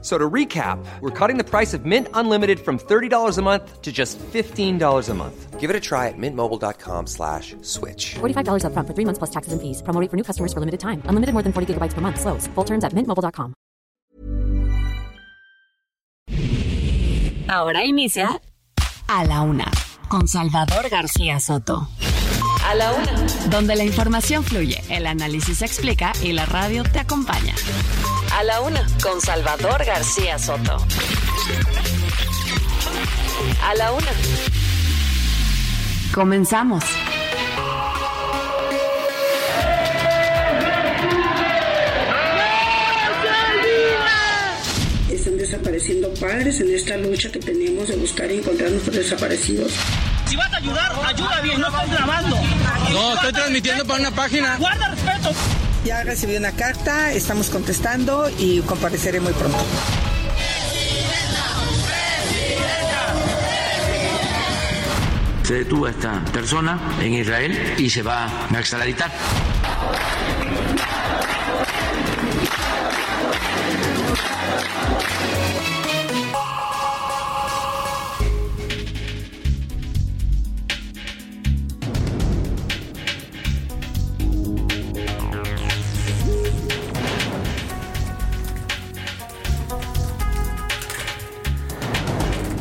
So to recap, we're cutting the price of Mint Unlimited from $30 a month to just $15 a month. Give it a try at mintmobile.com slash switch. $45 up front for three months plus taxes and fees. Promo rate for new customers for limited time. Unlimited more than 40 gigabytes per month. Slows. Full terms at mintmobile.com. Ahora inicia A la Una con Salvador García Soto. A la Una. Donde la información fluye, el análisis se explica y la radio te acompaña. A la Una con Salvador García Soto. A la Una. Comenzamos. Están desapareciendo padres en esta lucha que tenemos de buscar y encontrar a nuestros desaparecidos. Si vas a ayudar, ayuda bien, no estás grabando. No, estoy transmitiendo para una página. Guarda respeto. Ya recibí una carta, estamos contestando y compareceré muy pronto. Se detuvo a esta persona en Israel y se va a extraditar.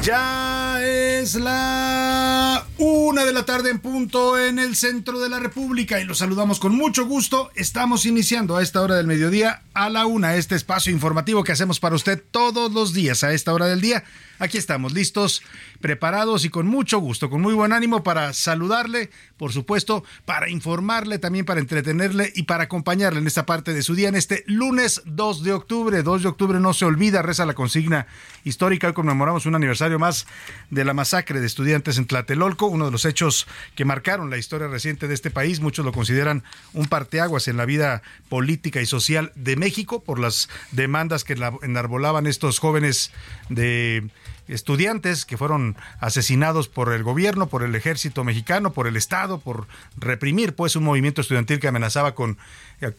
Ya es la una de la tarde en punto en el centro de la República y los saludamos con mucho gusto. Estamos iniciando a esta hora del mediodía a la una este espacio informativo que hacemos para usted todos los días a esta hora del día. Aquí estamos listos, preparados y con mucho gusto, con muy buen ánimo para saludarle, por supuesto, para informarle, también para entretenerle y para acompañarle en esta parte de su día en este lunes 2 de octubre. 2 de octubre no se olvida, reza la consigna histórica. Hoy conmemoramos un aniversario más de la masacre de estudiantes en Tlatelolco, uno de los hechos que marcaron la historia reciente de este país. Muchos lo consideran un parteaguas en la vida política y social de México por las demandas que enarbolaban estos jóvenes de estudiantes que fueron asesinados por el gobierno, por el ejército mexicano, por el Estado, por reprimir pues un movimiento estudiantil que amenazaba con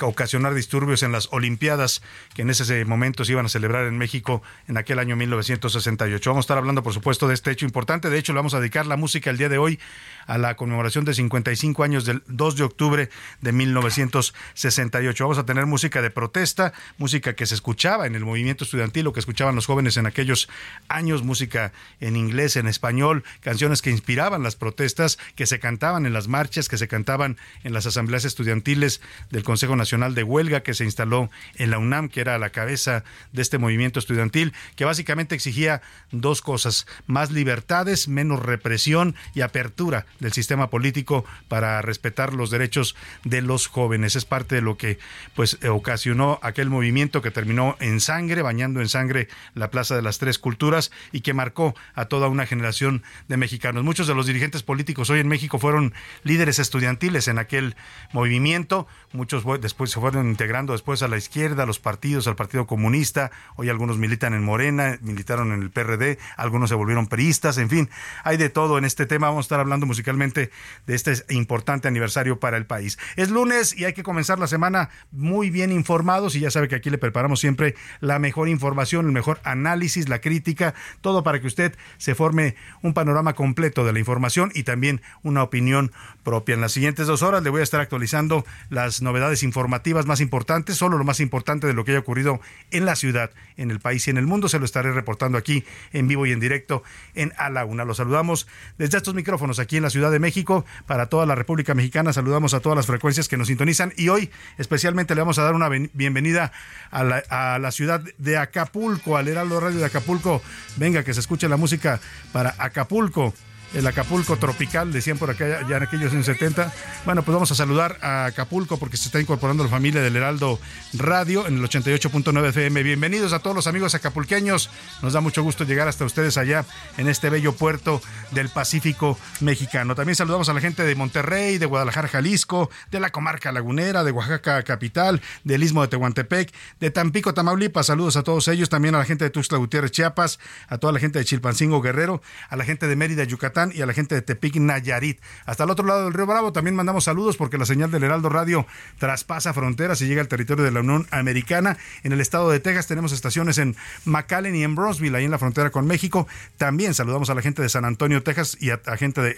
ocasionar disturbios en las Olimpiadas que en ese momento se iban a celebrar en México en aquel año 1968. Vamos a estar hablando, por supuesto, de este hecho importante. De hecho, le vamos a dedicar la música el día de hoy a la conmemoración de 55 años del 2 de octubre de 1968. Vamos a tener música de protesta, música que se escuchaba en el movimiento estudiantil o que escuchaban los jóvenes en aquellos años, música en inglés, en español, canciones que inspiraban las protestas, que se cantaban en las marchas, que se cantaban en las asambleas estudiantiles del Consejo Nacional de Huelga que se instaló en la UNAM, que era la cabeza de este movimiento estudiantil, que básicamente exigía dos cosas, más libertades, menos represión y apertura del sistema político para respetar los derechos de los jóvenes. Es parte de lo que pues ocasionó aquel movimiento que terminó en sangre, bañando en sangre la Plaza de las Tres Culturas y que marcó a toda una generación de mexicanos. Muchos de los dirigentes políticos hoy en México fueron líderes estudiantiles en aquel movimiento, muchos después se fueron integrando después a la izquierda, a los partidos, al Partido Comunista, hoy algunos militan en Morena, militaron en el PRD, algunos se volvieron peristas, en fin, hay de todo en este tema, vamos a estar hablando musicalmente de este importante aniversario para el país. Es lunes y hay que comenzar la semana muy bien informados y ya sabe que aquí le preparamos siempre la mejor información, el mejor análisis, la crítica, todo para que usted se forme un panorama completo de la información y también una opinión propia. En las siguientes dos horas le voy a estar actualizando las novedades informativas más importantes, solo lo más importante de lo que haya ocurrido en la ciudad, en el país y en el mundo. Se lo estaré reportando aquí en vivo y en directo en A la Una. Los saludamos desde estos micrófonos aquí en la Ciudad de México para toda la República Mexicana. Saludamos a todas las frecuencias que nos sintonizan y hoy especialmente le vamos a dar una bienvenida a la, a la ciudad de Acapulco, al Heraldo Radio de Acapulco. Venga, que se escuche la música para Acapulco el Acapulco tropical, decían por acá ya en aquellos años 70. Bueno, pues vamos a saludar a Acapulco porque se está incorporando la familia del Heraldo Radio en el 88.9 FM. Bienvenidos a todos los amigos acapulqueños. Nos da mucho gusto llegar hasta ustedes allá en este bello puerto del Pacífico mexicano. También saludamos a la gente de Monterrey, de Guadalajara, Jalisco, de la comarca lagunera, de Oaxaca capital, del Istmo de Tehuantepec, de Tampico, Tamaulipas. Saludos a todos ellos. También a la gente de Tuxtla Gutiérrez, Chiapas, a toda la gente de Chilpancingo, Guerrero, a la gente de Mérida, Yucatán y a la gente de Tepic, Nayarit. Hasta el otro lado del Río Bravo también mandamos saludos porque la señal del Heraldo Radio traspasa fronteras y llega al territorio de la Unión Americana. En el estado de Texas tenemos estaciones en McAllen y en Brownsville, ahí en la frontera con México. También saludamos a la gente de San Antonio, Texas y a, a gente de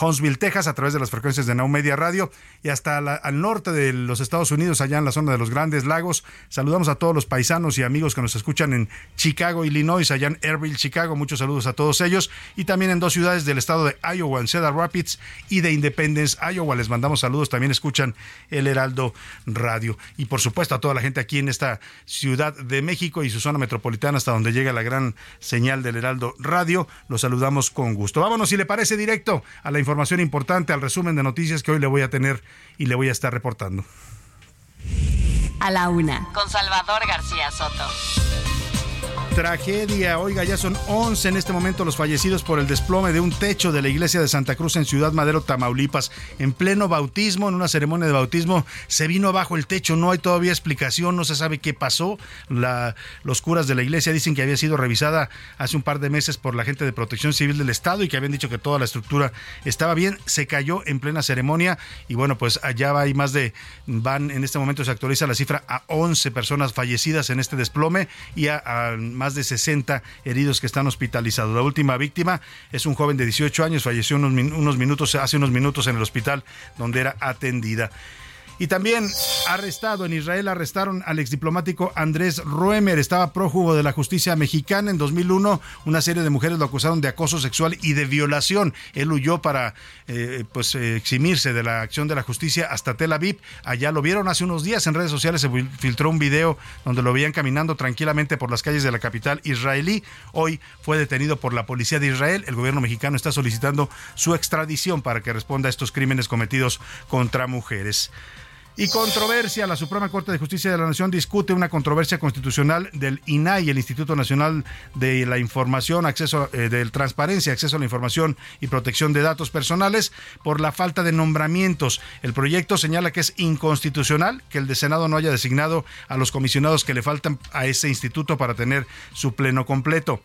Huntsville, Texas, a través de las frecuencias de Now Media Radio y hasta al norte de los Estados Unidos, allá en la zona de los Grandes Lagos. Saludamos a todos los paisanos y amigos que nos escuchan en Chicago, Illinois, allá en Airville, Chicago. Muchos saludos a todos ellos. Y también en dos ciudades del estado de Iowa, en Cedar Rapids y de Independence, Iowa. Les mandamos saludos. También escuchan el Heraldo Radio. Y por supuesto a toda la gente aquí en esta ciudad de México y su zona metropolitana, hasta donde llega la gran señal del Heraldo Radio. Los saludamos con gusto. Vámonos, si le parece directo, a la información importante, al resumen de noticias que hoy le voy a tener y le voy a estar reportando. A la una, con Salvador García Soto. Tragedia, oiga, ya son 11 en este momento los fallecidos por el desplome de un techo de la iglesia de Santa Cruz en Ciudad Madero, Tamaulipas. En pleno bautismo, en una ceremonia de bautismo, se vino abajo el techo, no hay todavía explicación, no se sabe qué pasó. Los curas de la iglesia dicen que había sido revisada hace un par de meses por la gente de protección civil del Estado y que habían dicho que toda la estructura estaba bien. Se cayó en plena ceremonia y bueno, pues allá hay más de, van, en este momento se actualiza la cifra a 11 personas fallecidas en este desplome y a, a más de 60 heridos que están hospitalizados. La última víctima es un joven de 18 años, falleció unos, minutos, hace unos minutos en el hospital donde era atendida. Y también arrestado en Israel, arrestaron al exdiplomático Andrés Ruemer, estaba prófugo de la justicia mexicana. En 2001, una serie de mujeres lo acusaron de acoso sexual y de violación. Él huyó para eh, pues eh, eximirse de la acción de la justicia hasta Tel Aviv. Allá lo vieron hace unos días en redes sociales, se filtró un video donde lo veían caminando tranquilamente por las calles de la capital israelí. Hoy fue detenido por la policía de Israel. El gobierno mexicano está solicitando su extradición para que responda a estos crímenes cometidos contra mujeres. Y controversia, la Suprema Corte de Justicia de la Nación discute una controversia constitucional del INAI, el Instituto Nacional de la Información, Acceso eh, de Transparencia, Acceso a la Información y Protección de Datos Personales por la falta de nombramientos. El proyecto señala que es inconstitucional que el de Senado no haya designado a los comisionados que le faltan a ese instituto para tener su pleno completo.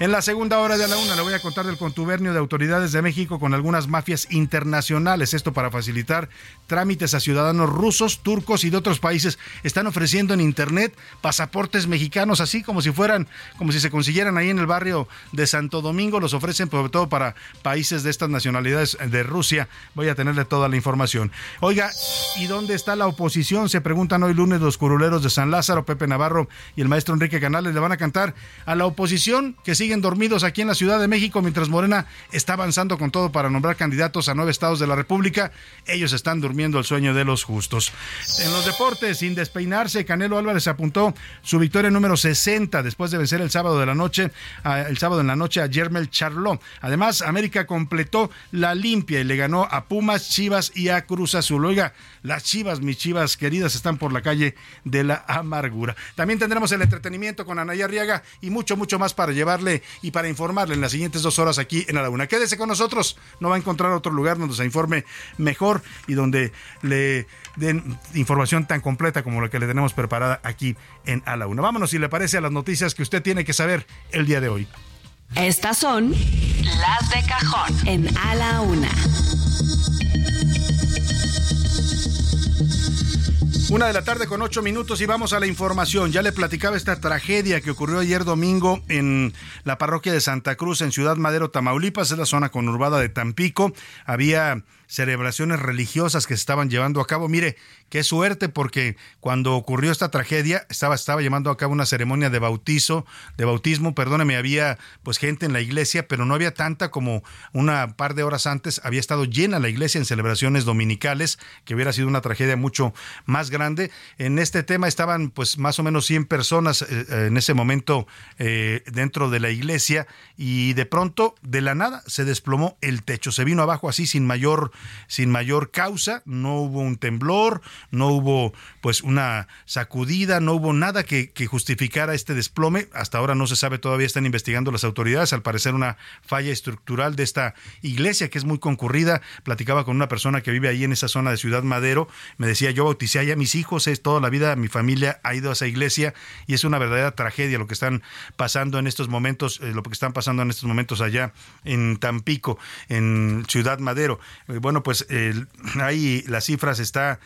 En la segunda hora de la una le voy a contar del contubernio de autoridades de México con algunas mafias internacionales. Esto para facilitar trámites a ciudadanos rusos, turcos y de otros países. Están ofreciendo en internet pasaportes mexicanos, así como si fueran, como si se consiguieran ahí en el barrio de Santo Domingo. Los ofrecen sobre todo para países de estas nacionalidades de Rusia. Voy a tenerle toda la información. Oiga, ¿y dónde está la oposición? Se preguntan hoy lunes los curuleros de San Lázaro, Pepe Navarro y el maestro Enrique Canales. Le van a cantar a la oposición que sigue dormidos aquí en la Ciudad de México mientras Morena está avanzando con todo para nombrar candidatos a nueve estados de la República. Ellos están durmiendo el sueño de los justos. En los deportes, sin despeinarse, Canelo Álvarez apuntó su victoria número 60 después de vencer el sábado de la noche, el sábado en la noche a Germel Charlot. Además, América completó la limpia y le ganó a Pumas, Chivas y a Cruz Azul. Oiga, las Chivas, mis Chivas queridas, están por la calle de la amargura. También tendremos el entretenimiento con Anaya Arriaga y mucho, mucho más para llevarle y para informarle en las siguientes dos horas aquí en la Laguna. Quédese con nosotros, no va a encontrar otro lugar donde se informe mejor y donde le den información tan completa como la que le tenemos preparada aquí en A la Una. Vámonos, si le parece, a las noticias que usted tiene que saber el día de hoy. Estas son las de cajón en A la Una. Una de la tarde con ocho minutos y vamos a la información. Ya le platicaba esta tragedia que ocurrió ayer domingo en la parroquia de Santa Cruz, en Ciudad Madero, Tamaulipas, es la zona conurbada de Tampico. Había celebraciones religiosas que se estaban llevando a cabo. Mire, qué suerte porque cuando ocurrió esta tragedia estaba, estaba llevando a cabo una ceremonia de bautizo, de bautismo, perdóneme, había pues gente en la iglesia, pero no había tanta como una par de horas antes había estado llena la iglesia en celebraciones dominicales, que hubiera sido una tragedia mucho más grande. En este tema estaban pues más o menos 100 personas eh, en ese momento eh, dentro de la iglesia y de pronto de la nada se desplomó el techo, se vino abajo así sin mayor sin mayor causa, no hubo un temblor, no hubo pues una sacudida, no hubo nada que, justificara este desplome. Hasta ahora no se sabe, todavía están investigando las autoridades, al parecer una falla estructural de esta iglesia que es muy concurrida. Platicaba con una persona que vive ahí en esa zona de Ciudad Madero, me decía, yo bauticé allá a mis hijos, es toda la vida mi familia ha ido a esa iglesia y es una verdadera tragedia lo que están pasando en estos momentos, eh, lo que están pasando en estos momentos allá en Tampico, en Ciudad Madero. Eh, bueno, pues ahí las cifras está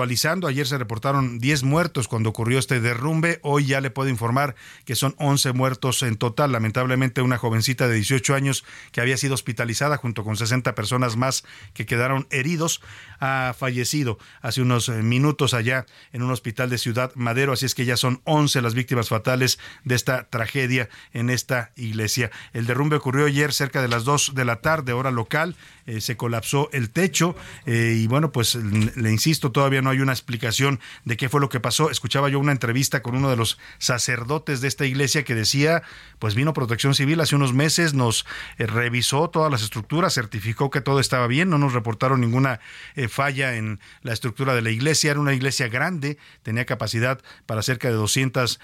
actualizando. Ayer se reportaron 10 muertos cuando ocurrió este derrumbe. Hoy ya le puedo informar que son 11 muertos en total. Lamentablemente una jovencita de 18 años que había sido hospitalizada junto con 60 personas más que quedaron heridos ha fallecido hace unos eh, minutos allá en un hospital de Ciudad Madero. Así es que ya son 11 las víctimas fatales de esta tragedia en esta iglesia. El derrumbe ocurrió ayer cerca de las 2 de la tarde, hora local. Eh, se colapsó el techo eh, y bueno, pues le insisto, todavía no hay una explicación de qué fue lo que pasó. Escuchaba yo una entrevista con uno de los sacerdotes de esta iglesia que decía, pues vino Protección Civil hace unos meses, nos eh, revisó todas las estructuras, certificó que todo estaba bien, no nos reportaron ninguna falla en la estructura de la iglesia, era una iglesia grande, tenía capacidad para cerca de 200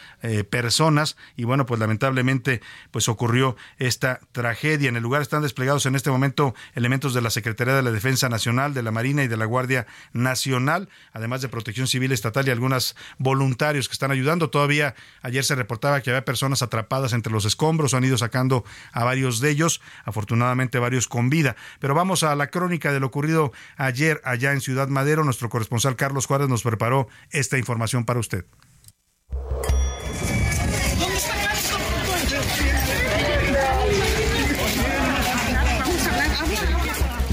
personas y bueno, pues lamentablemente pues ocurrió esta tragedia. En el lugar están desplegados en este momento elementos de la Secretaría de la Defensa Nacional, de la Marina y de la Guardia Nacional, además de Protección Civil Estatal y algunos voluntarios que están ayudando. Todavía ayer se reportaba que había personas atrapadas entre los escombros, han ido sacando a varios de ellos, afortunadamente varios con vida. Pero vamos a la crónica de lo ocurrido ayer allá en Ciudad Madero. Nuestro corresponsal Carlos Juárez nos preparó esta información para usted.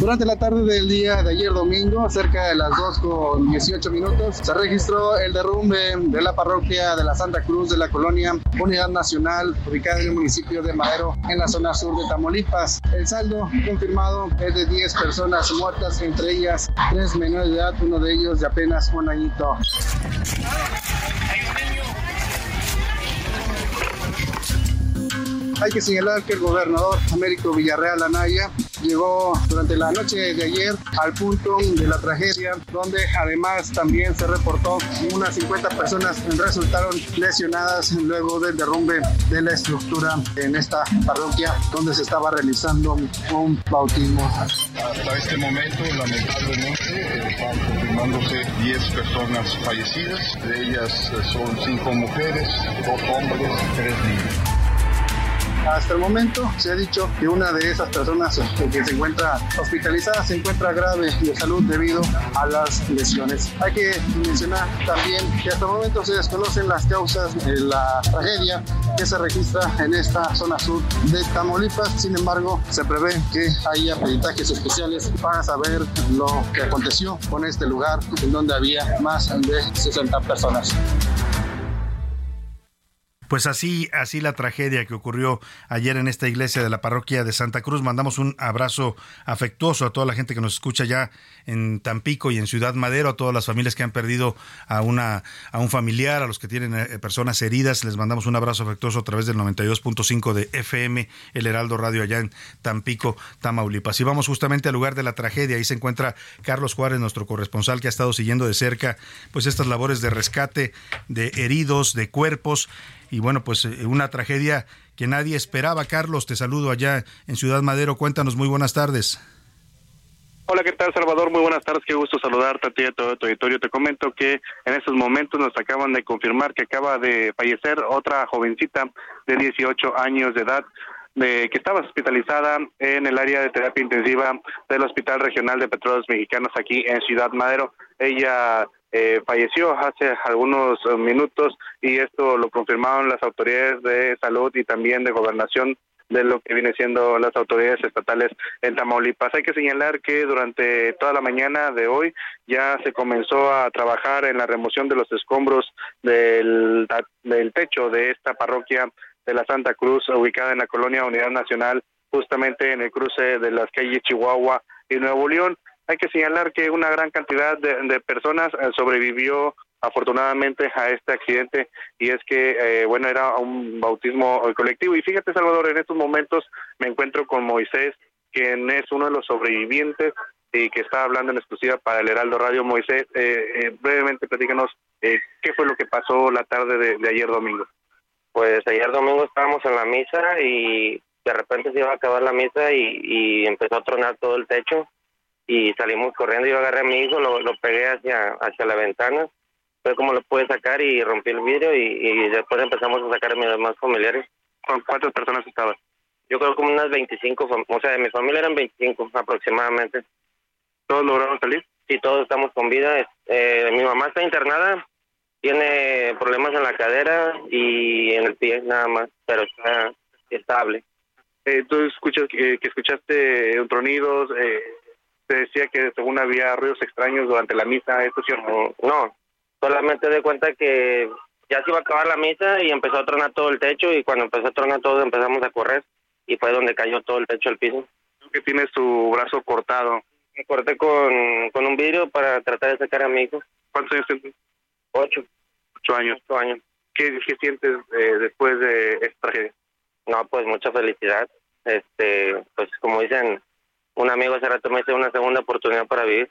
Durante la tarde del día de ayer domingo, cerca de las 2 con 18 minutos, se registró el derrumbe de la parroquia de la Santa Cruz de la colonia Unidad Nacional, ubicada en el municipio de Madero, en la zona sur de Tamaulipas. El saldo confirmado es de 10 personas muertas, entre ellas 3 menores de edad, uno de ellos de apenas un añito. Hay que señalar que el gobernador Américo Villarreal Anaya llegó durante la noche de ayer al punto de la tragedia, donde además también se reportó unas 50 personas resultaron lesionadas luego del derrumbe de la estructura en esta parroquia donde se estaba realizando un bautismo. Hasta este momento, lamentablemente, están confirmándose 10 personas fallecidas, de ellas son 5 mujeres, 2 hombres, 3 niños. Hasta el momento se ha dicho que una de esas personas que se encuentra hospitalizada se encuentra grave de salud debido a las lesiones. Hay que mencionar también que hasta el momento se desconocen las causas de la tragedia que se registra en esta zona sur de Tamaulipas. Sin embargo, se prevé que haya peritajes especiales para saber lo que aconteció con este lugar en donde había más de 60 personas. Pues así, así la tragedia que ocurrió ayer en esta iglesia de la parroquia de Santa Cruz. Mandamos un abrazo afectuoso a toda la gente que nos escucha ya en Tampico y en Ciudad Madero, a todas las familias que han perdido a una a un familiar, a los que tienen eh, personas heridas. Les mandamos un abrazo afectuoso a través del 92.5 de FM, el Heraldo Radio allá en Tampico, Tamaulipas. Y vamos justamente al lugar de la tragedia. Ahí se encuentra Carlos Juárez, nuestro corresponsal, que ha estado siguiendo de cerca pues estas labores de rescate de heridos, de cuerpos y bueno, pues eh, una tragedia que nadie esperaba. Carlos, te saludo allá en Ciudad Madero. Cuéntanos, muy buenas tardes. Hola, ¿qué tal, Salvador? Muy buenas tardes, qué gusto saludarte a ti y a todo tu auditorio. Te comento que en estos momentos nos acaban de confirmar que acaba de fallecer otra jovencita de 18 años de edad. De, que estaba hospitalizada en el área de terapia intensiva del Hospital Regional de Petróleos Mexicanos aquí en Ciudad Madero. Ella eh, falleció hace algunos minutos y esto lo confirmaron las autoridades de salud y también de gobernación de lo que viene siendo las autoridades estatales en Tamaulipas. Hay que señalar que durante toda la mañana de hoy ya se comenzó a trabajar en la remoción de los escombros del, del techo de esta parroquia de la Santa Cruz, ubicada en la colonia Unidad Nacional, justamente en el cruce de las calles Chihuahua y Nuevo León. Hay que señalar que una gran cantidad de, personas eh, sobrevivió afortunadamente a este accidente y es que, eh, bueno, era un bautismo colectivo. Y fíjate, Salvador, en estos momentos me encuentro con Moisés, quien es uno de los sobrevivientes y que está hablando en exclusiva para el Heraldo Radio. Moisés, eh, brevemente platícanos qué fue lo que pasó la tarde de, ayer domingo. Pues ayer domingo estábamos en la misa y de repente se iba a acabar la misa y empezó a tronar todo el techo y salimos corriendo. Yo agarré a mi hijo, lo, lo pegué hacia, hacia la ventana, fue como lo pude sacar y rompí el vidrio y, después empezamos a sacar a mis demás familiares. ¿Con cuántas personas estaban? Yo creo como unas 25, o sea, de mi familia eran 25 aproximadamente. ¿Todos lograron salir? Sí, todos estamos con vida. Eh, mi mamá está internada, tiene problemas en la cadera y en el pie nada más, pero está estable. Eh, ¿Tú escuchas que, que escuchaste tronidos, eh, se decía que según había ruidos extraños durante la misa, ¿esto es cierto? No, solamente de cuenta que ya se iba a acabar la misa y empezó a tronar todo el techo y cuando empezó a tronar todo empezamos a correr y fue donde cayó todo el techo al piso. que tiene su brazo cortado? Me corté con, con un vidrio para tratar de sacar a mi hijo. ¿Cuántos años tienes? Ocho. Ocho años. Ocho años. ¿Qué, qué sientes eh, después de esta tragedia? No, pues mucha felicidad. Este, pues como dicen, un amigo hace rato me una segunda oportunidad para vivir.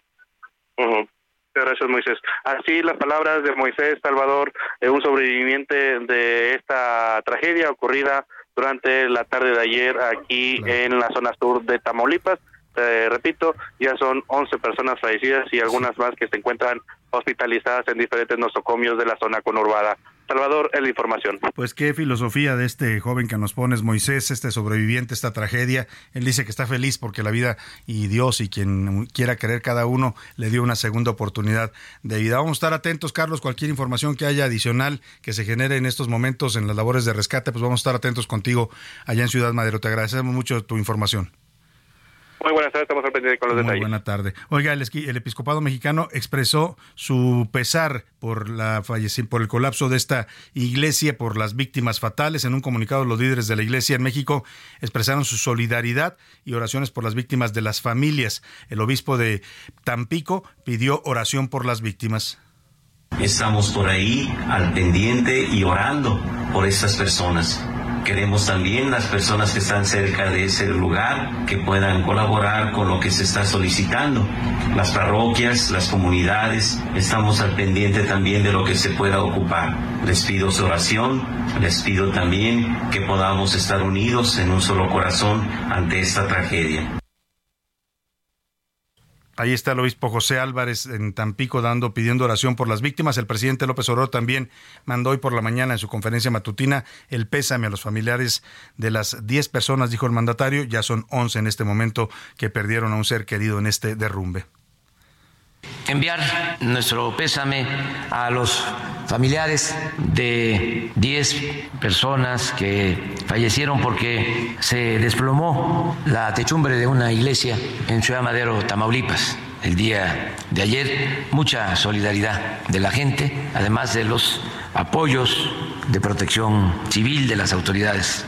Gracias, Moisés. Así las palabras de Moisés Salvador, eh, un sobreviviente de esta tragedia ocurrida durante la tarde de ayer aquí en la zona sur de Tamaulipas. repito, ya son 11 personas fallecidas y algunas más que se encuentran hospitalizadas en diferentes nosocomios de la zona conurbada. Salvador, es la información. Pues qué filosofía de este joven que nos pones, Moisés, este sobreviviente, esta tragedia. Él dice que está feliz porque la vida y Dios y quien quiera querer cada uno le dio una segunda oportunidad de vida. Vamos a estar atentos, Carlos, cualquier información que haya adicional que se genere en estos momentos en las labores de rescate, pues vamos a estar atentos contigo allá en Ciudad Madero. Te agradecemos mucho tu información. Muy buenas tardes, estamos al pendiente con los Muy detalles. Buena tarde. Oiga, el, el, episcopado mexicano expresó su pesar por la por el colapso de esta iglesia, por las víctimas fatales. En un comunicado, los líderes de la iglesia en México expresaron su solidaridad y oraciones por las víctimas de las familias. El obispo de Tampico pidió oración por las víctimas. Estamos por ahí al pendiente y orando por estas personas Queremos también las personas que están cerca de ese lugar que puedan colaborar con lo que se está solicitando. Las parroquias, las comunidades, estamos al pendiente también de lo que se pueda ocupar. Les pido su oración, les pido también que podamos estar unidos en un solo corazón ante esta tragedia. Ahí está el obispo José Álvarez en Tampico dando, pidiendo oración por las víctimas. El presidente López Obrador también mandó hoy por la mañana en su conferencia matutina el pésame a los familiares de las 10 personas, dijo el mandatario. Ya son 11 en este momento que perdieron a un ser querido en este derrumbe enviar nuestro pésame a los familiares de 10 personas que fallecieron porque se desplomó la techumbre de una iglesia en Ciudad Madero, Tamaulipas. El día de ayer, mucha solidaridad de la gente, además de los apoyos de protección civil de las autoridades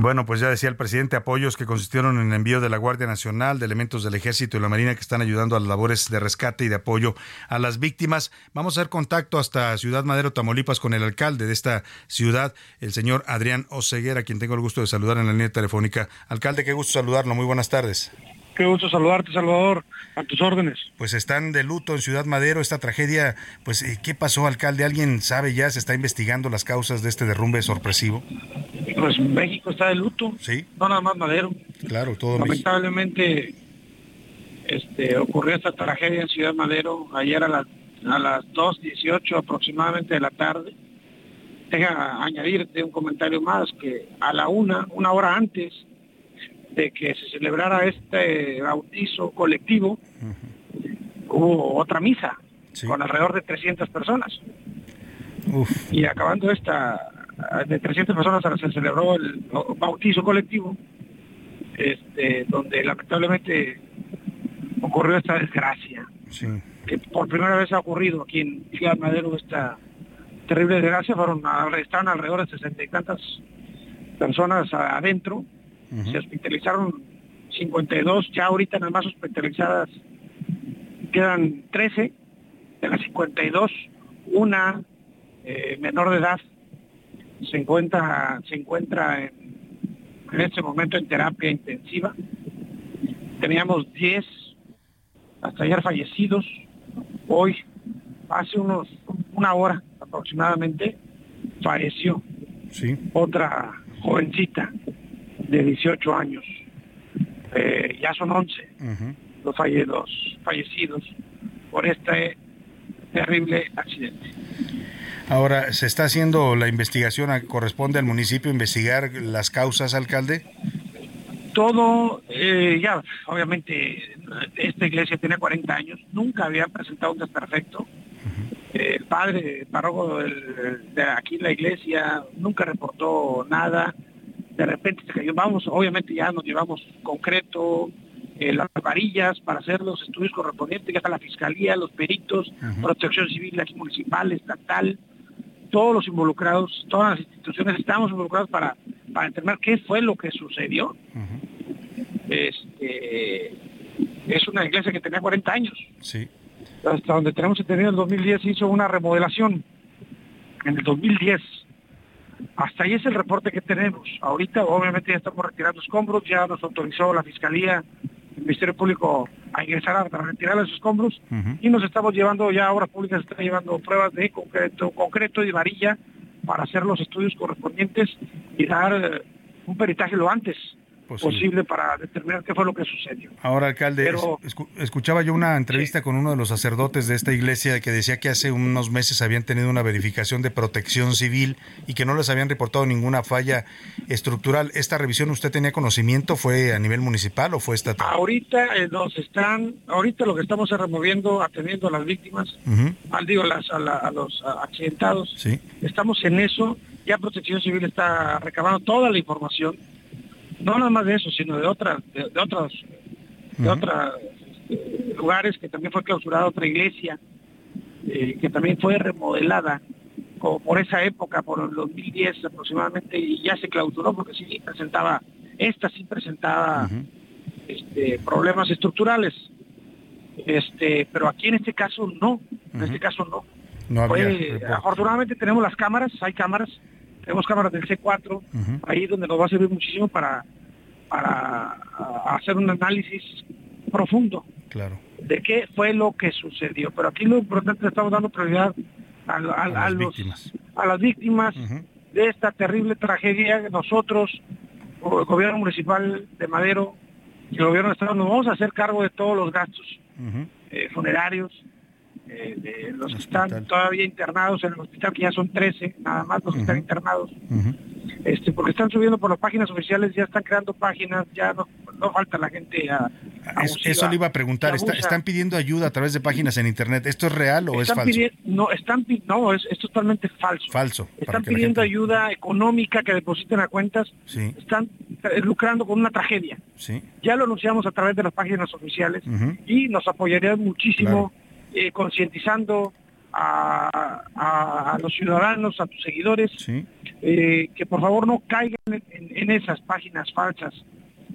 bueno, pues ya decía el presidente, apoyos que consistieron en el envío de la Guardia Nacional, de elementos del Ejército y la Marina que están ayudando a las labores de rescate y de apoyo a las víctimas. Vamos a hacer contacto hasta Ciudad Madero, Tamaulipas, con el alcalde de esta ciudad, el señor Adrián Oseguera, quien tengo el gusto de saludar en la línea telefónica. Alcalde, qué gusto saludarlo. Muy buenas tardes. Qué gusto saludarte, Salvador, a tus órdenes. Pues están de luto en Ciudad Madero, esta tragedia, pues ¿qué pasó, alcalde? ¿Alguien sabe ya, se está investigando las causas de este derrumbe sorpresivo? Pues México está de luto, sí. no nada más Madero. Claro, todo Lamentablemente este, ocurrió esta tragedia en Ciudad Madero ayer a, las a las 2.18 aproximadamente de la tarde. Deja añadirte un comentario más, que a la una, una hora antes, de que se celebrara este bautizo colectivo, hubo otra misa con alrededor de 300 personas. Y acabando esta, de 300 personas se celebró el bautizo colectivo, este, donde lamentablemente ocurrió esta desgracia. Que por primera vez ha ocurrido aquí en Ciudad Madero esta terrible desgracia. Fueron, estaban alrededor de sesenta y tantas personas adentro. Se hospitalizaron 52, ya ahorita nada más hospitalizadas quedan 13. De las 52, una eh, menor de edad se encuentra, se encuentra en, en este momento en terapia intensiva. Teníamos 10 hasta ayer fallecidos. Hoy, hace unos una hora aproximadamente, falleció otra jovencita de 18 años. Eh, ya son 11 los, los fallecidos por este terrible accidente. Ahora, ¿se está haciendo la investigación? ¿Corresponde al municipio investigar las causas, alcalde? Todo, eh, ya, obviamente, esta iglesia tiene 40 años, nunca había presentado un desperfecto. el padre párroco de aquí la iglesia nunca reportó nada. De repente se cayó, vamos, obviamente ya nos llevamos concreto, eh, las varillas para hacer los estudios correspondientes, ya está la fiscalía, los peritos, protección civil aquí municipal, estatal, todos los involucrados, todas las instituciones estamos involucrados para, para determinar qué fue lo que sucedió. este, es una iglesia que tenía 40 años. Sí. Hasta donde tenemos entendido, en el 2010 hizo una remodelación. En el 2010. Hasta ahí es el reporte que tenemos. Ahorita obviamente ya estamos retirando escombros, ya nos autorizó la Fiscalía, el Ministerio Público a ingresar a, retirar los escombros y nos estamos llevando ya obras públicas están llevando pruebas de concreto, concreto y varilla para hacer los estudios correspondientes y dar eh, un peritaje lo antes posible. para determinar qué fue lo que sucedió. Ahora, alcalde, escuchaba yo una entrevista con uno de los sacerdotes de esta iglesia que decía que hace unos meses habían tenido una verificación de protección civil y que no les habían reportado ninguna falla estructural. ¿Esta revisión usted tenía conocimiento? ¿Fue a nivel municipal o fue estatal? Ahorita eh, nos están, ahorita lo que estamos es removiendo, atendiendo a las víctimas, al digo, las, a, los accidentados. Sí. Estamos en eso. Ya Protección Civil está recabando toda la información no nada más de eso, sino de otras, de, otros, de otros este, lugares que también fue clausurada otra iglesia, eh, que también fue remodelada como por esa época, por el 2010 aproximadamente, y ya se clausuró porque sí presentaba, esta sí presentaba este, problemas estructurales. Este, pero aquí en este caso no, en este caso no. no afortunadamente tenemos las cámaras, hay cámaras, tenemos cámaras del C4, ahí donde nos va a servir muchísimo para, para hacer un análisis profundo claro. de qué fue lo que sucedió. Pero aquí lo importante estamos dando prioridad a, las víctimas, a las víctimas de esta terrible tragedia. Nosotros, el gobierno municipal de Madero y el gobierno de Estado, nos vamos a hacer cargo de todos los gastos eh, funerarios, eh, de los que están todavía internados en el hospital, que ya son 13, nada más los que están internados, este, porque están subiendo por las páginas oficiales, ya están creando páginas, ya no, no falta la gente a... eso le iba a preguntar, ¿están pidiendo ayuda a través de páginas en Internet? ¿Esto es real o es falso? no, están, no es, totalmente falso. Falso. Están pidiendo ayuda económica que depositen a cuentas, están lucrando con una tragedia. Sí. Ya lo anunciamos a través de las páginas oficiales y nos apoyarían muchísimo. Eh, concientizando a, los ciudadanos, a tus seguidores, eh, que por favor no caigan en, esas páginas falsas.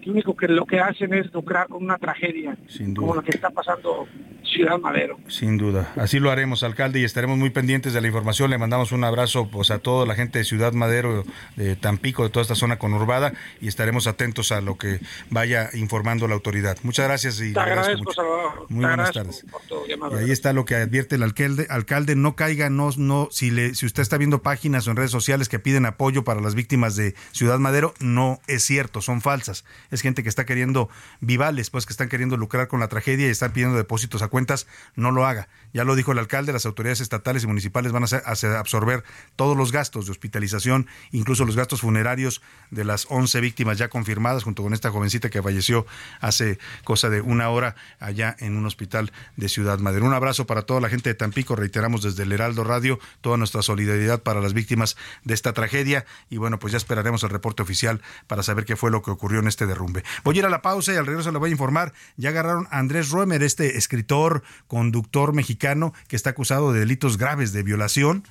Que único que lo que hacen es lucrar con una tragedia, como lo que está pasando Ciudad Madero. Sin duda. Así lo haremos, alcalde, y estaremos muy pendientes de la información. Le mandamos un abrazo pues, a toda la gente de Ciudad Madero, de Tampico, de toda esta zona conurbada, y estaremos atentos a lo que vaya informando la autoridad. Muchas gracias y Te agradezco, Salvador. Muy buenas tardes. Y ahí está lo que advierte el alcalde. Alcalde, no caiga, no, no, si, le, si usted está viendo páginas o en redes sociales que piden apoyo para las víctimas de Ciudad Madero, no es cierto, son falsas. Es gente que está queriendo vivales, pues que están queriendo lucrar con la tragedia y están pidiendo depósitos a cuenta no lo haga. Ya lo dijo el alcalde, las autoridades estatales y municipales van a, absorber todos los gastos de hospitalización, incluso los gastos funerarios de las 11 víctimas ya confirmadas, junto con esta jovencita que falleció hace cosa de una hora allá en un hospital de Ciudad Madero. Un abrazo para toda la gente de Tampico, reiteramos desde el Heraldo Radio toda nuestra solidaridad para las víctimas de esta tragedia y bueno, pues ya esperaremos el reporte oficial para saber qué fue lo que ocurrió en este derrumbe. Voy a ir a la pausa y al regreso le voy a informar. Ya agarraron a Andrés Roemer, este escritor, conductor mexicano que está acusado de delitos graves de violación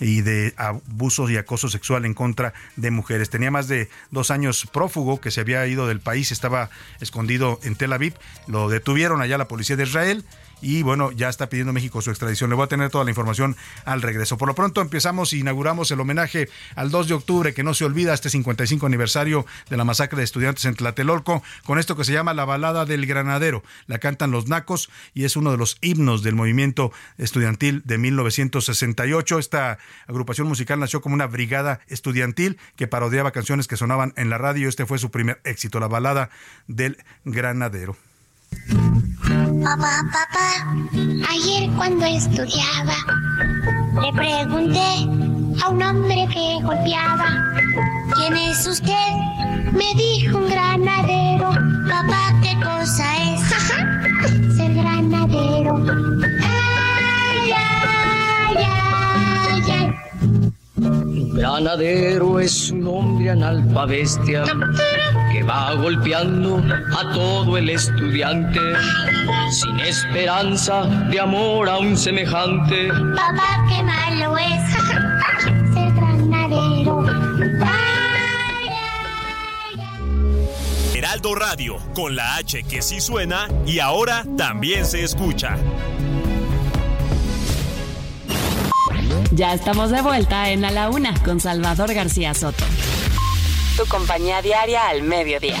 y de abuso y acoso sexual en contra de mujeres. Tenía más de dos años prófugo que se había ido del país, estaba escondido en Tel Aviv. Lo detuvieron allá la policía de Israel y bueno, ya está pidiendo México su extradición. Le voy a tener toda la información al regreso. Por lo pronto empezamos e inauguramos el homenaje al 2 de octubre, que no se olvida este 55 aniversario de la masacre de estudiantes en Tlatelolco, con esto que se llama la balada del granadero. La cantan los nacos y es uno de los himnos del movimiento estudiantil de 1968. Esta agrupación musical nació como una brigada estudiantil que parodiaba canciones que sonaban en la radio. Este fue su primer éxito, la balada del granadero. Papá, papá, ayer cuando estudiaba, le pregunté a un hombre que golpeaba, ¿quién es usted? Me dijo un granadero, papá, ¿qué cosa es? Ser granadero. Granadero es un hombre analfabestia que va golpeando a todo el estudiante sin esperanza de amor a un semejante. Papá, qué malo es ser granadero. Heraldo Radio, con la H que sí suena y ahora también se escucha. Ya estamos de vuelta en A la Una con Salvador García Soto. Tu compañía diaria al mediodía.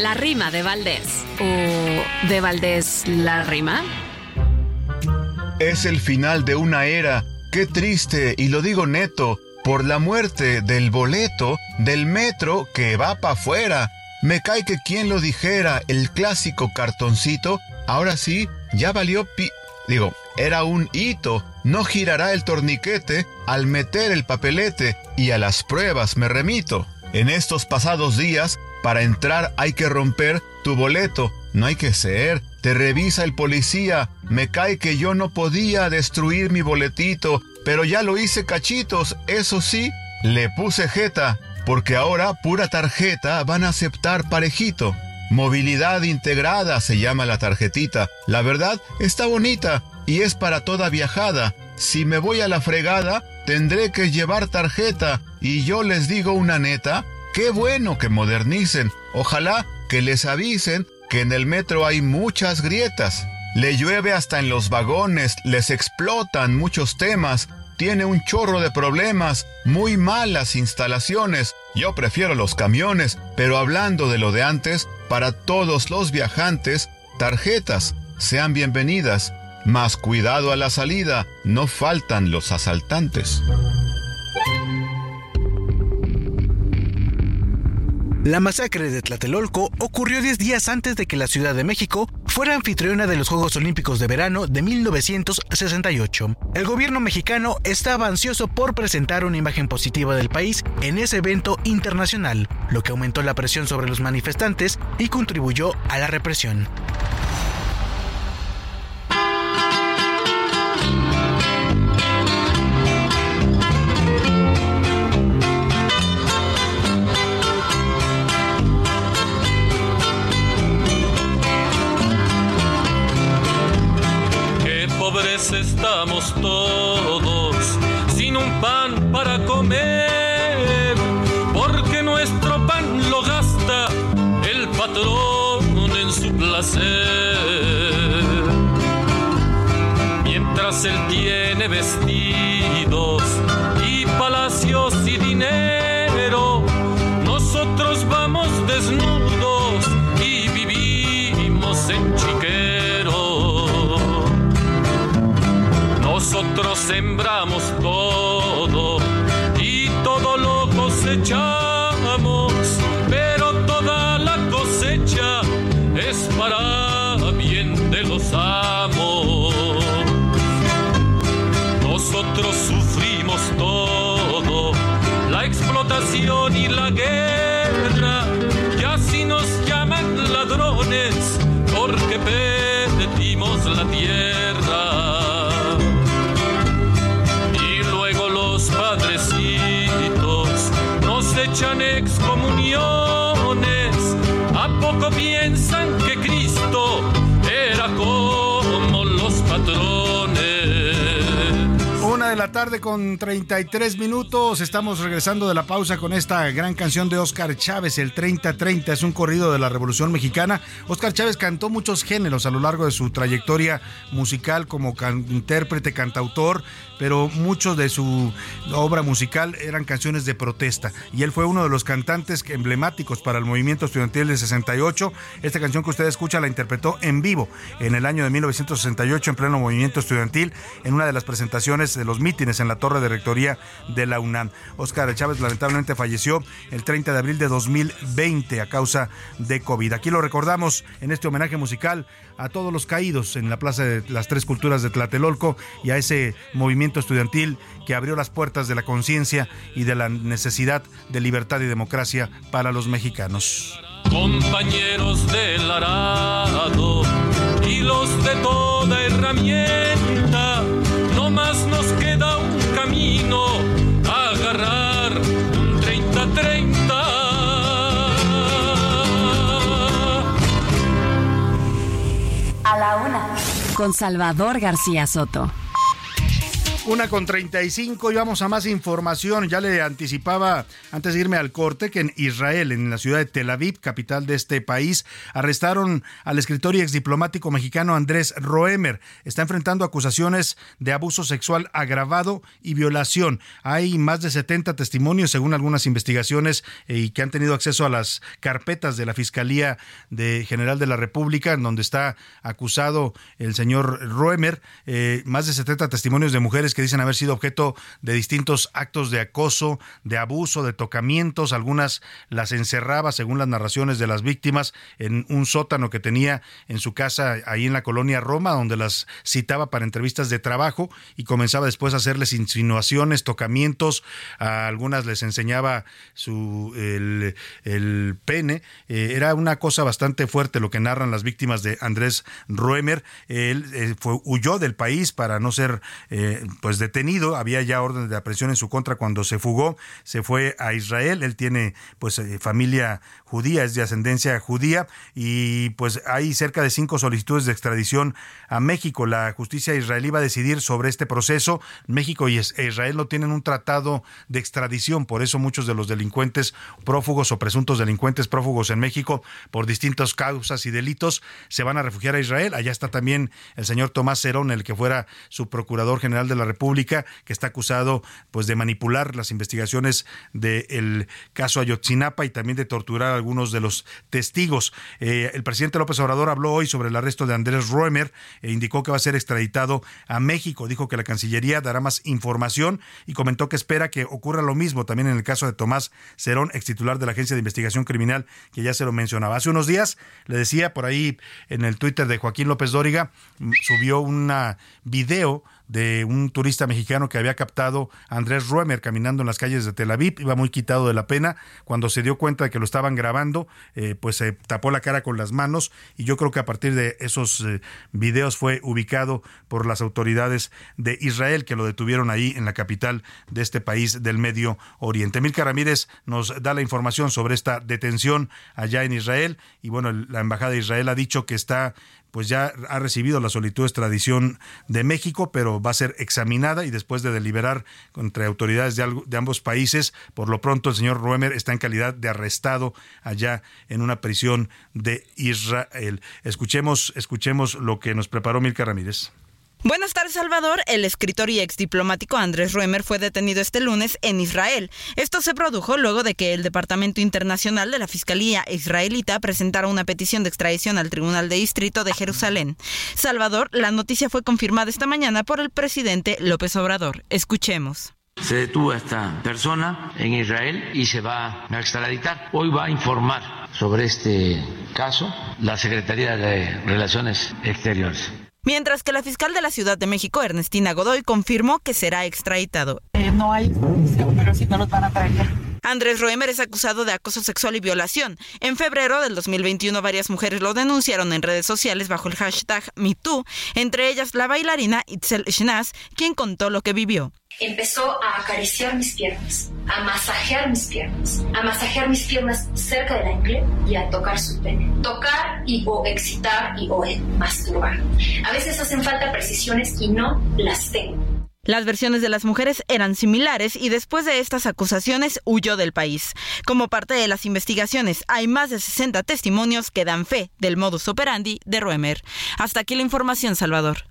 La rima de Valdés. ¿O de Valdés la rima? Es el final de una era. Qué triste, y lo digo neto, por la muerte del boleto del metro que va para afuera. Me cae que quien lo dijera, el clásico cartoncito, ahora sí, ya valió pi... Digo, era un hito. No girará el torniquete al meter el papelete y a las pruebas me remito. En estos pasados días, para entrar hay que romper tu boleto. No hay que ser. Te revisa el policía. Me cae que yo no podía destruir mi boletito, pero ya lo hice cachitos. Eso sí, le puse jeta, porque ahora pura tarjeta van a aceptar parejito. Movilidad integrada se llama la tarjetita. La verdad está bonita y es para toda viajada. Si me voy a la fregada, tendré que llevar tarjeta. Y yo les digo una neta, qué bueno que modernicen. Ojalá que les avisen que en el metro hay muchas grietas. Le llueve hasta en los vagones, les explotan muchos temas, tiene un chorro de problemas, muy malas instalaciones. Yo prefiero los camiones, pero hablando de lo de antes, para todos los viajantes, tarjetas, sean bienvenidas. Más cuidado a la salida, no faltan los asaltantes. La masacre de Tlatelolco ocurrió 10 días antes de que la Ciudad de México fuera anfitriona de los Juegos Olímpicos de Verano de 1968. El gobierno mexicano estaba ansioso por presentar una imagen positiva del país en ese evento internacional, lo que aumentó la presión sobre los manifestantes y contribuyó a la represión. Estamos todos sembramos todo y todo lo cosechamos, pero toda la cosecha es para bien de los amos. Con 33 minutos. Estamos regresando de la pausa con esta gran canción de Oscar Chávez, el 3030. Es un corrido de la Revolución Mexicana. Oscar Chávez cantó muchos géneros a lo largo de su trayectoria musical como intérprete, cantautor pero muchos de su obra musical eran canciones de protesta y él fue uno de los cantantes emblemáticos para el movimiento estudiantil de 68. Esta canción que usted escucha la interpretó en vivo en el año de 1968 en pleno movimiento estudiantil en una de las presentaciones de los mítines en la torre de rectoría de la UNAM. Oscar Chávez lamentablemente falleció el 30 de abril de 2020 a causa de COVID. Aquí lo recordamos en este homenaje musical a todos los caídos en la Plaza de las Tres Culturas de Tlatelolco y a ese movimiento estudiantil que abrió las puertas de la conciencia y de la necesidad de libertad y democracia para los mexicanos. Compañeros del arado y los de toda herramienta, más nos queda un camino, agarrar un 30-30 A la una. Con Salvador García Soto. Una con 35 y vamos a más información. Ya le anticipaba antes de irme al corte que en Israel, en la ciudad de Tel Aviv, capital de este país, arrestaron al escritor y exdiplomático mexicano Andrés Roemer. Está enfrentando acusaciones de abuso sexual agravado y violación. Hay más de 70 testimonios según algunas investigaciones eh, y que han tenido acceso a las carpetas de la Fiscalía de General de la República, en donde está acusado el señor Roemer. Eh, más de 70 testimonios de mujeres que dicen haber sido objeto de distintos actos de acoso, de abuso, de tocamientos. Algunas las encerraba, según las narraciones de las víctimas, en un sótano que tenía en su casa ahí en la colonia Roma, donde las citaba para entrevistas de trabajo y comenzaba después a hacerles insinuaciones, tocamientos. A algunas les enseñaba su el, pene. Eh, era una cosa bastante fuerte lo que narran las víctimas de Andrés Roemer. Él eh, fue, huyó del país para no ser eh, pues detenido, había ya órdenes de aprehensión en su contra cuando se fugó, se fue a Israel, él tiene pues eh, familia judía, es de ascendencia judía y pues hay cerca de cinco solicitudes de extradición a México. La justicia israelí va a decidir sobre este proceso. México y e Israel no tienen un tratado de extradición, por eso muchos de los delincuentes prófugos o presuntos delincuentes prófugos en México por distintas causas y delitos se van a refugiar a Israel. Allá está también el señor Tomás Cerón, el que fuera su procurador general de la República, que está acusado pues de manipular las investigaciones del caso Ayotzinapa y también de torturar a algunos de los testigos. Eh, el presidente López Obrador habló hoy sobre el arresto de Andrés Roemer e indicó que va a ser extraditado a México. Dijo que la Cancillería dará más información y comentó que espera que ocurra lo mismo también en el caso de Tomás Cerón, ex titular de la Agencia de Investigación Criminal, que ya se lo mencionaba. Hace unos días, le decía por ahí en el Twitter de Joaquín López Dóriga, subió un video de un turista mexicano que había captado a Andrés Ruemer caminando en las calles de Tel Aviv, iba muy quitado de la pena, cuando se dio cuenta de que lo estaban grabando, eh, pues se tapó la cara con las manos y yo creo que a partir de esos eh, videos fue ubicado por las autoridades de Israel que lo detuvieron ahí en la capital de este país del Medio Oriente. Milka Ramírez nos da la información sobre esta detención allá en Israel y bueno, la embajada de Israel ha dicho que está pues ya ha recibido la solicitud de extradición de México, pero va a ser examinada y después de deliberar entre autoridades de, ambos países, por lo pronto el señor Ruemer está en calidad de arrestado allá en una prisión de Israel. Escuchemos, escuchemos lo que nos preparó Milka Ramírez. Buenas Salvador. El escritor y exdiplomático Andrés Ruemer fue detenido este lunes en Israel. Esto se produjo luego de que el Departamento Internacional de la Fiscalía israelita presentara una petición de extradición al Tribunal de Distrito de Jerusalén. Salvador, la noticia fue confirmada esta mañana por el presidente López Obrador. Escuchemos. Se detuvo a esta persona en Israel y se va a extraditar. Hoy va a informar sobre este caso la Secretaría de Relaciones Exteriores. Mientras que la fiscal de la Ciudad de México, Ernestina Godoy, confirmó que será extraditado. Eh, no hay, pero si no los van a traer. Andrés Roemer es acusado de acoso sexual y violación. En febrero del 2021 varias mujeres lo denunciaron en redes sociales bajo el hashtag MeToo, entre ellas la bailarina Itzel Shnaz, quien contó lo que vivió. Empezó a acariciar mis piernas, a masajear mis piernas, a masajear mis piernas cerca de la ingle y a tocar su pene. Tocar y o excitar y o masturbar. A veces hacen falta precisiones y no las tengo. Las versiones de las mujeres eran similares y después de estas acusaciones huyó del país. Como parte de las investigaciones, hay más de 60 testimonios que dan fe del modus operandi de Ruemer. Hasta aquí la información, Salvador.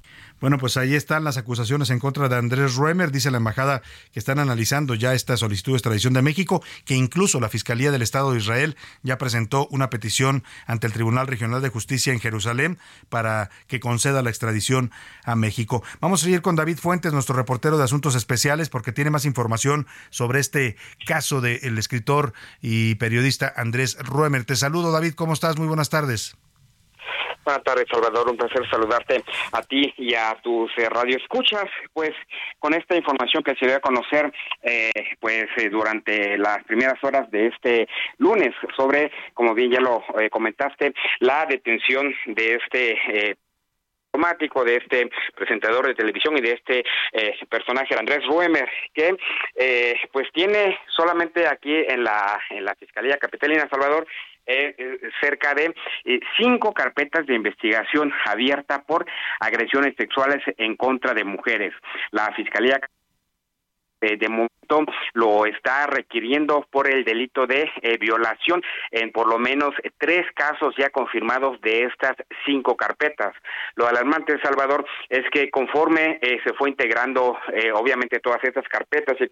Bueno, pues ahí están las acusaciones en contra de Andrés Ruemer. Dice la embajada que están analizando ya esta solicitud de extradición de México, que incluso la Fiscalía del Estado de Israel ya presentó una petición ante el Tribunal Regional de Justicia en Jerusalén para que conceda la extradición a México. Vamos a seguir con David Fuentes, nuestro reportero de Asuntos Especiales, porque tiene más información sobre este caso del escritor y periodista Andrés Ruemer. Te saludo, David. ¿Cómo estás? Muy buenas tardes. Buenas tardes, Salvador. Un placer saludarte a ti y a tus eh, radioescuchas. Pues con esta información que se dio a conocer, eh, pues eh, durante las primeras horas de este lunes sobre, como bien ya lo eh, comentaste, la detención de este de este presentador de televisión y de este eh, personaje Andrés Ruemer que eh, pues tiene solamente aquí en la en la fiscalía capitalina Salvador eh, eh, cerca de eh, cinco carpetas de investigación abierta por agresiones sexuales en contra de mujeres. La Fiscalía de momento lo está requiriendo por el delito de violación en por lo menos tres casos ya confirmados de estas cinco carpetas. Lo alarmante, Salvador, es que conforme se fue integrando obviamente todas estas carpetas y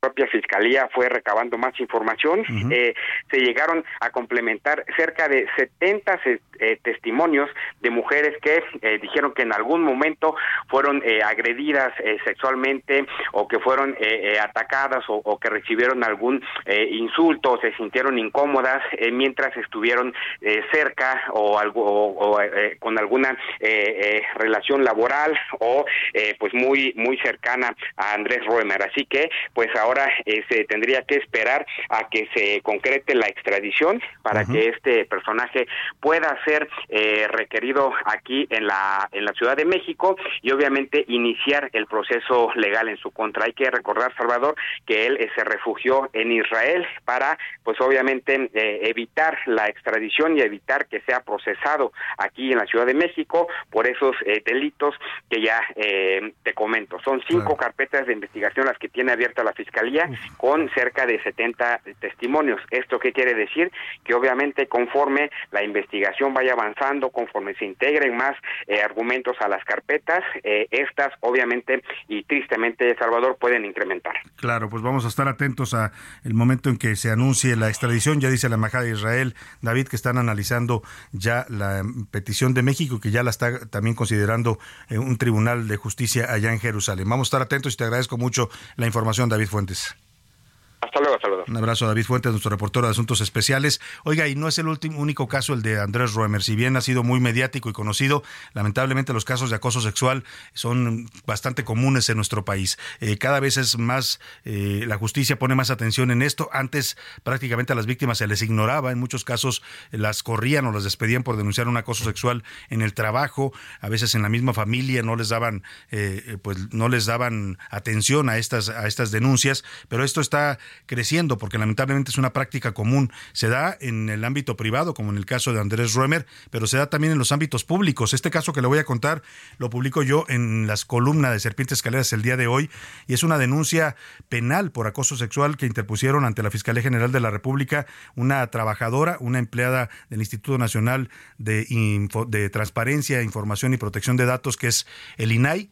propia fiscalía fue recabando más información. eh, se llegaron a complementar cerca de 70 eh, testimonios de mujeres que eh, dijeron que en algún momento fueron eh, agredidas eh, sexualmente o que fueron atacadas o, o, que recibieron algún insulto o se sintieron incómodas eh, mientras estuvieron eh, cerca o algo o, o eh, con alguna eh, eh, relación laboral o eh, pues muy muy cercana a Andrés Roemer. Así que pues ahora ahora eh, se tendría que esperar a que se concrete la extradición para uh -huh. que este personaje pueda ser eh, requerido aquí en la en la Ciudad de México y obviamente iniciar el proceso legal en su contra. Hay que recordar Salvador que él eh, se refugió en Israel para pues obviamente eh, evitar la extradición y evitar que sea procesado aquí en la Ciudad de México por esos eh, delitos que ya te comento. Son cinco claro. carpetas de investigación las que tiene abierta la Fiscalía Fiscalía con cerca de 70 testimonios. ¿Esto qué quiere decir? Que obviamente conforme la investigación vaya avanzando, conforme se integren más eh, argumentos a las carpetas, eh, estas obviamente y tristemente, Salvador, pueden incrementar. Claro, pues vamos a estar atentos a el momento en que se anuncie la extradición. Ya dice la Embajada de Israel, David, que están analizando ya la petición de México, que ya la está también considerando eh, un tribunal de justicia allá en Jerusalén. Vamos a estar atentos y te agradezco mucho la información, David Fuentes. Hasta luego, Un abrazo a David Fuentes, nuestro reportero de Asuntos Especiales. Oiga, y no es el último, único caso el de Andrés Roemer. Si bien ha sido muy mediático y conocido, lamentablemente los casos de acoso sexual son bastante comunes en nuestro país. Eh, cada vez es más, eh, la justicia pone más atención en esto. Antes prácticamente a las víctimas se les ignoraba. En muchos casos eh, las corrían o las despedían por denunciar un acoso sexual en el trabajo. A veces en la misma familia no les daban, pues no les daban atención a estas, a estas denuncias. Pero esto está creciendo porque lamentablemente es una práctica común. Se da en el ámbito privado, como en el caso de Andrés Ruemer, pero se da también en los ámbitos públicos. Este caso que le voy a contar lo publico yo en las columnas de Serpientes Escaleras el día de hoy y es una denuncia penal por acoso sexual que interpusieron ante la Fiscalía General de la República una trabajadora, una empleada del Instituto Nacional de, Info, de Transparencia, Información y Protección de Datos, que es el INAI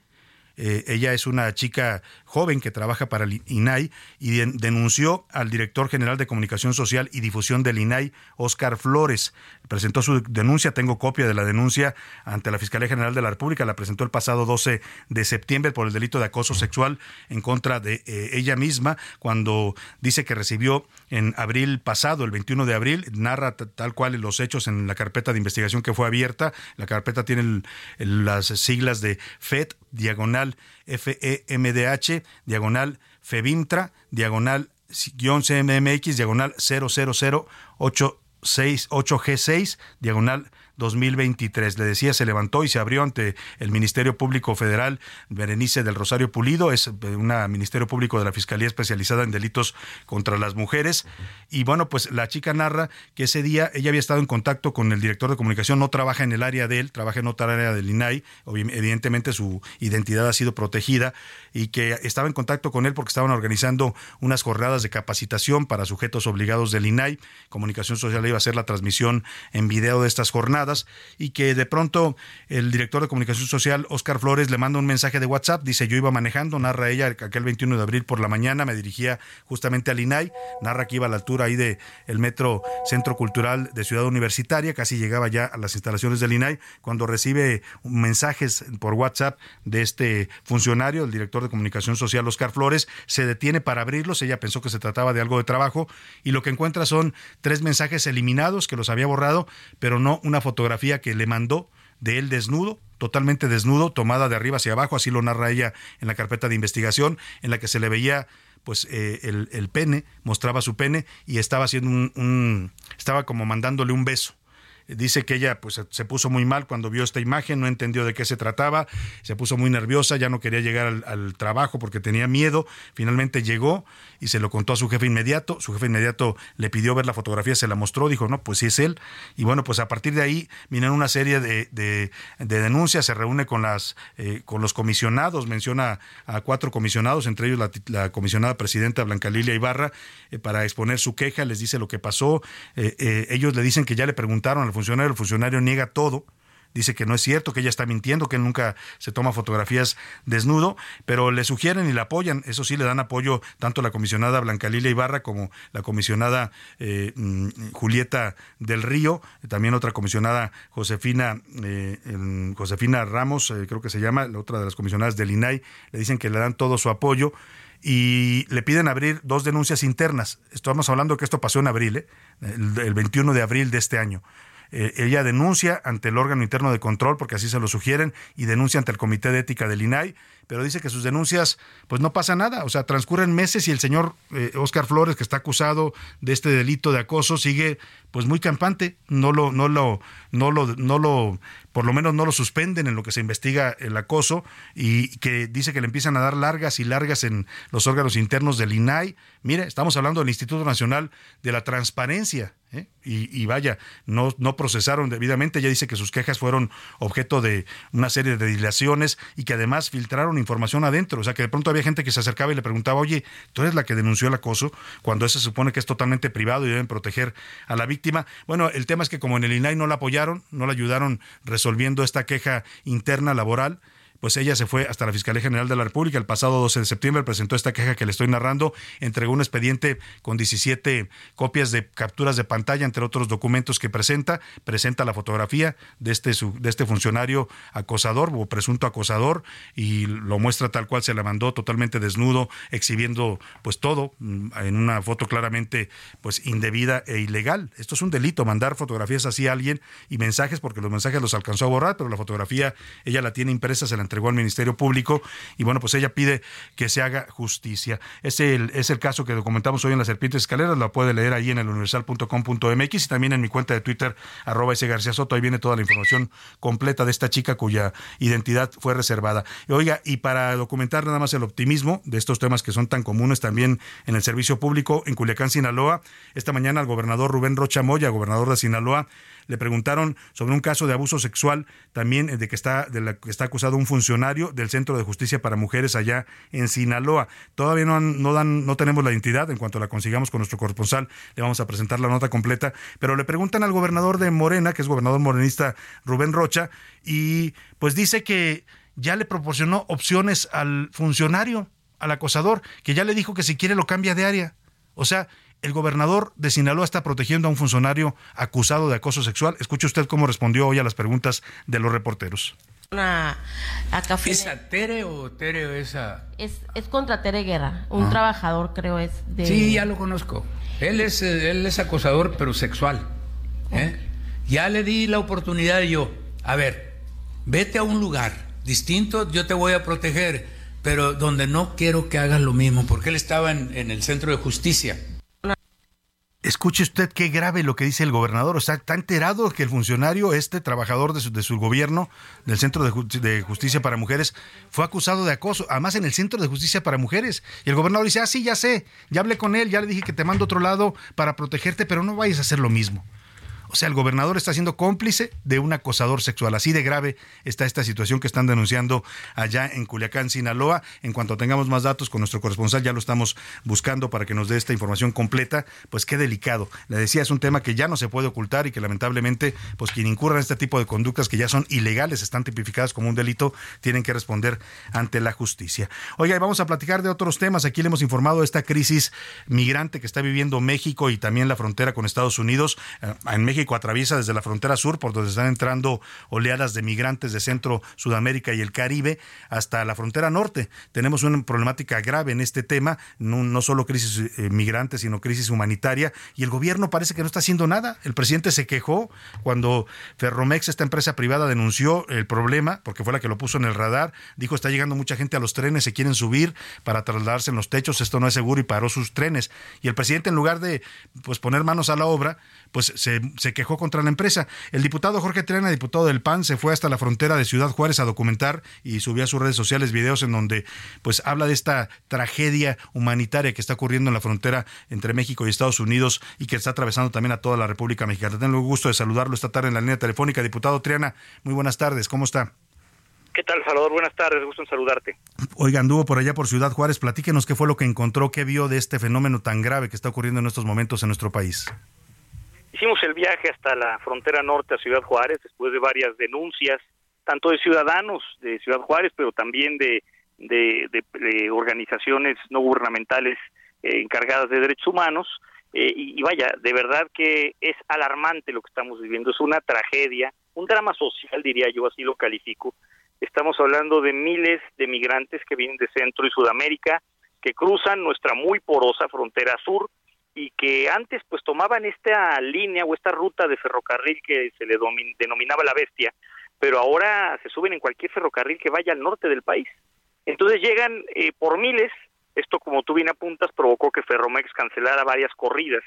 eh, ella es una chica joven que trabaja para el INAI y de, denunció al director general de Comunicación Social y Difusión del INAI, Oscar Flores. Presentó su denuncia, tengo copia de la denuncia ante la Fiscalía General de la República, la presentó el pasado 12 de septiembre por el delito de acoso sexual en contra de eh, ella misma, cuando dice que recibió en abril pasado, el 21 de abril, narra tal cual los hechos en la carpeta de investigación que fue abierta. La carpeta tiene las siglas de FED, diagonal FEMDH, diagonal FEBIMTRA, diagonal CMMX, diagonal 000868G6, diagonal 2023. Le decía, se levantó y se abrió ante el Ministerio Público Federal Berenice del Rosario Pulido, es una Ministerio Público de la Fiscalía especializada en delitos contra las mujeres. Y bueno, pues la chica narra que ese día ella había estado en contacto con el director de comunicación, no trabaja en el área de él, trabaja en otra área del INAI, evidentemente su identidad ha sido protegida y que estaba en contacto con él porque estaban organizando unas jornadas de capacitación para sujetos obligados del INAI. Comunicación Social iba a hacer la transmisión en video de estas jornadas y que de pronto el director de Comunicación Social, Oscar Flores, le manda un mensaje de WhatsApp, dice yo iba manejando, narra ella aquel 21 de abril por la mañana, me dirigía justamente al INAI, narra que iba a la altura ahí de el metro Centro Cultural de Ciudad Universitaria, casi llegaba ya a las instalaciones del INAI, cuando recibe mensajes por WhatsApp de este funcionario, el director de Comunicación Social, Oscar Flores, se detiene para abrirlos, ella pensó que se trataba de algo de trabajo y lo que encuentra son tres mensajes eliminados que los había borrado, pero no una fotografía que le mandó de él desnudo, totalmente desnudo, tomada de arriba hacia abajo, así lo narra ella en la carpeta de investigación, en la que se le veía pues eh, el, pene, mostraba su pene y estaba haciendo un, estaba como mandándole un beso Dice que ella pues se puso muy mal cuando vio esta imagen, no entendió de qué se trataba, se puso muy nerviosa, ya no quería llegar al, trabajo porque tenía miedo. Finalmente llegó y se lo contó a su jefe inmediato. Su jefe inmediato le pidió ver la fotografía, se la mostró, dijo, no, pues sí es él. Y bueno, pues a partir de ahí vienen una serie de, denuncias, se reúne con, las, eh, con los comisionados, menciona a cuatro comisionados, entre ellos la, comisionada presidenta Blanca Lilia Ibarra, eh, para exponer su queja, les dice lo que pasó. Eh, ellos le dicen que ya le preguntaron al funcionario, el funcionario niega todo, dice que no es cierto, que ella está mintiendo, que él nunca se toma fotografías desnudo, pero le sugieren y le apoyan, eso sí, le dan apoyo tanto la comisionada Blanca Lilia Ibarra como la comisionada eh, mm, Julieta del Río, también otra comisionada Josefina, eh, Josefina Ramos, eh, creo que se llama, la otra de las comisionadas del INAI, le dicen que le dan todo su apoyo y le piden abrir dos denuncias internas. Estamos hablando que esto pasó en abril, el 21 de abril de este año. Eh, ella denuncia ante el órgano interno de control, porque así se lo sugieren, y denuncia ante el Comité de Ética del INAI, pero dice que sus denuncias, pues no pasa nada, o sea, transcurren meses y el señor Oscar eh, Flores, que está acusado de este delito de acoso, sigue pues muy campante, no lo, no lo, no lo, no lo, por lo menos no lo suspenden en lo que se investiga el acoso, y que dice que le empiezan a dar largas y largas en los órganos internos del INAI. Mire, estamos hablando del Instituto Nacional de la Transparencia, ¿eh? y, vaya, no, no procesaron debidamente. Ella dice que sus quejas fueron objeto de una serie de dilaciones y que además filtraron información adentro. O sea, que de pronto había gente que se acercaba y le preguntaba, oye, tú eres la que denunció el acoso, cuando eso se supone que es totalmente privado y deben proteger a la víctima. Bueno, el tema es que como en el INAI no la apoyaron, no la ayudaron resolviendo esta queja interna laboral, pues ella se fue hasta la Fiscalía General de la República. El pasado 12 de septiembre presentó esta queja que le estoy narrando, entregó un expediente con 17 copias de capturas de pantalla, entre otros documentos que presenta, presenta la fotografía de este, de este funcionario acosador o presunto acosador y lo muestra tal cual se la mandó totalmente desnudo, exhibiendo pues todo mm, en una foto claramente pues indebida e ilegal. Esto es un delito, mandar fotografías así a alguien y mensajes, porque los mensajes los alcanzó a borrar, pero la fotografía ella la tiene impresa, se la entregó al Ministerio Público y bueno, pues ella pide que se haga justicia. Es el, es el caso que documentamos hoy en las Serpientes Escaleras, la puede leer ahí en el universal.com.mx y también en mi cuenta de Twitter, arroba ese García Soto, ahí viene toda la información completa de esta chica cuya identidad fue reservada. Oiga, y para documentar nada más el optimismo de estos temas que son tan comunes también en el servicio público en Culiacán, Sinaloa, esta mañana el gobernador Rubén Rocha Moya, gobernador de Sinaloa, le preguntaron sobre un caso de abuso sexual también eh, de que está, de la que está acusado un funcionario del Centro de Justicia para Mujeres allá en Sinaloa. Todavía no, no, dan, no tenemos la identidad. En cuanto la consigamos con nuestro corresponsal, le vamos a presentar la nota completa. Pero le preguntan al gobernador de Morena, que es gobernador morenista Rubén Rocha, y pues dice que ya le proporcionó opciones al funcionario, al acosador, que ya le dijo que si quiere lo cambia de área. O sea, el gobernador de Sinaloa está protegiendo a un funcionario acusado de acoso sexual. Escuche usted cómo respondió hoy a las preguntas de los reporteros. Una, ¿Es Tere o Tere esa? Es, es contra Tere Guerra, un ah. trabajador creo es de... Sí, ya lo conozco. Él es, él es acosador, pero sexual. ¿eh? Ya le di la oportunidad yo, a ver, vete a un lugar distinto, yo te voy a proteger, pero donde no quiero que hagas lo mismo, porque él estaba en, en el centro de justicia escuche usted qué grave lo que dice el gobernador. O sea, está enterado que el funcionario, este trabajador de su, de su gobierno, del Centro de, de, Justicia para Mujeres, fue acusado de acoso, además en el Centro de Justicia para Mujeres. Y el gobernador dice, ah, sí, ya sé, ya hablé con él, ya le dije que te mando a otro lado para protegerte, pero no vayas a hacer lo mismo. O sea, el gobernador está siendo cómplice de un acosador sexual. Así de grave está esta situación que están denunciando allá en Culiacán, Sinaloa. En cuanto tengamos más datos con nuestro corresponsal, ya lo estamos buscando para que nos dé esta información completa. Pues qué delicado. Le decía, es un tema que ya no se puede ocultar y que lamentablemente, pues quien incurra en este tipo de conductas que ya son ilegales, están tipificadas como un delito, tienen que responder ante la justicia. Oiga, vamos a platicar de otros temas. Aquí le hemos informado de esta crisis migrante que está viviendo México y también la frontera con Estados Unidos. Eh, en México México atraviesa desde la frontera sur, por donde están entrando oleadas de migrantes de Centro, Sudamérica y el Caribe, hasta la frontera norte. Tenemos una problemática grave en este tema, no, solo crisis eh, migrante, sino crisis humanitaria, y el gobierno parece que no está haciendo nada. El presidente se quejó cuando Ferromex, esta empresa privada, denunció el problema, porque fue la que lo puso en el radar, dijo está llegando mucha gente a los trenes, se quieren subir para trasladarse en los techos, esto no es seguro y paró sus trenes. Y el presidente, en lugar de pues poner manos a la obra, pues se, se, quejó contra la empresa. El diputado Jorge Triana, diputado del PAN, se fue hasta la frontera de Ciudad Juárez a documentar y subió a sus redes sociales videos en donde pues habla de esta tragedia humanitaria que está ocurriendo en la frontera entre México y Estados Unidos y que está atravesando también a toda la República Mexicana. Tengo el gusto de saludarlo esta tarde en la línea telefónica. Diputado Triana, muy buenas tardes, ¿cómo está? ¿Qué tal, Salvador? Buenas tardes, gusto en saludarte. Oiga, anduvo por allá por Ciudad Juárez, platíquenos qué fue lo que encontró, qué vio de este fenómeno tan grave que está ocurriendo en estos momentos en nuestro país. Hicimos el viaje hasta la frontera norte a Ciudad Juárez después de varias denuncias, tanto de ciudadanos de Ciudad Juárez, pero también de, organizaciones no gubernamentales eh, encargadas de derechos humanos. Eh, y, vaya, de verdad que es alarmante lo que estamos viviendo, es una tragedia, un drama social, diría yo, así lo califico. Estamos hablando de miles de migrantes que vienen de Centro y Sudamérica, que cruzan nuestra muy porosa frontera sur, y que antes pues tomaban esta línea o esta ruta de ferrocarril que se le denominaba la bestia, pero ahora se suben en cualquier ferrocarril que vaya al norte del país. Entonces llegan eh, por miles, esto como tú bien apuntas provocó que Ferromex cancelara varias corridas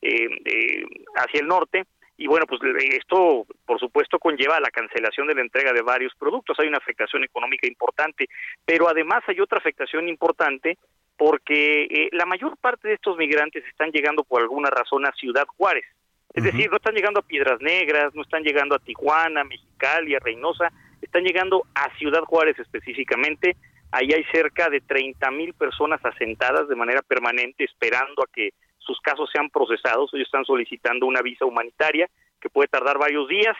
eh, hacia el norte, y bueno, pues esto por supuesto conlleva la cancelación de la entrega de varios productos, hay una afectación económica importante, pero además hay otra afectación importante porque eh, la mayor parte de estos migrantes están llegando por alguna razón a Ciudad Juárez. Es decir, no están llegando a Piedras Negras, no están llegando a Tijuana, Mexicali, a Reynosa, están llegando a Ciudad Juárez específicamente. Ahí hay cerca de 30 mil personas asentadas de manera permanente esperando a que sus casos sean procesados. Ellos están solicitando una visa humanitaria que puede tardar varios días.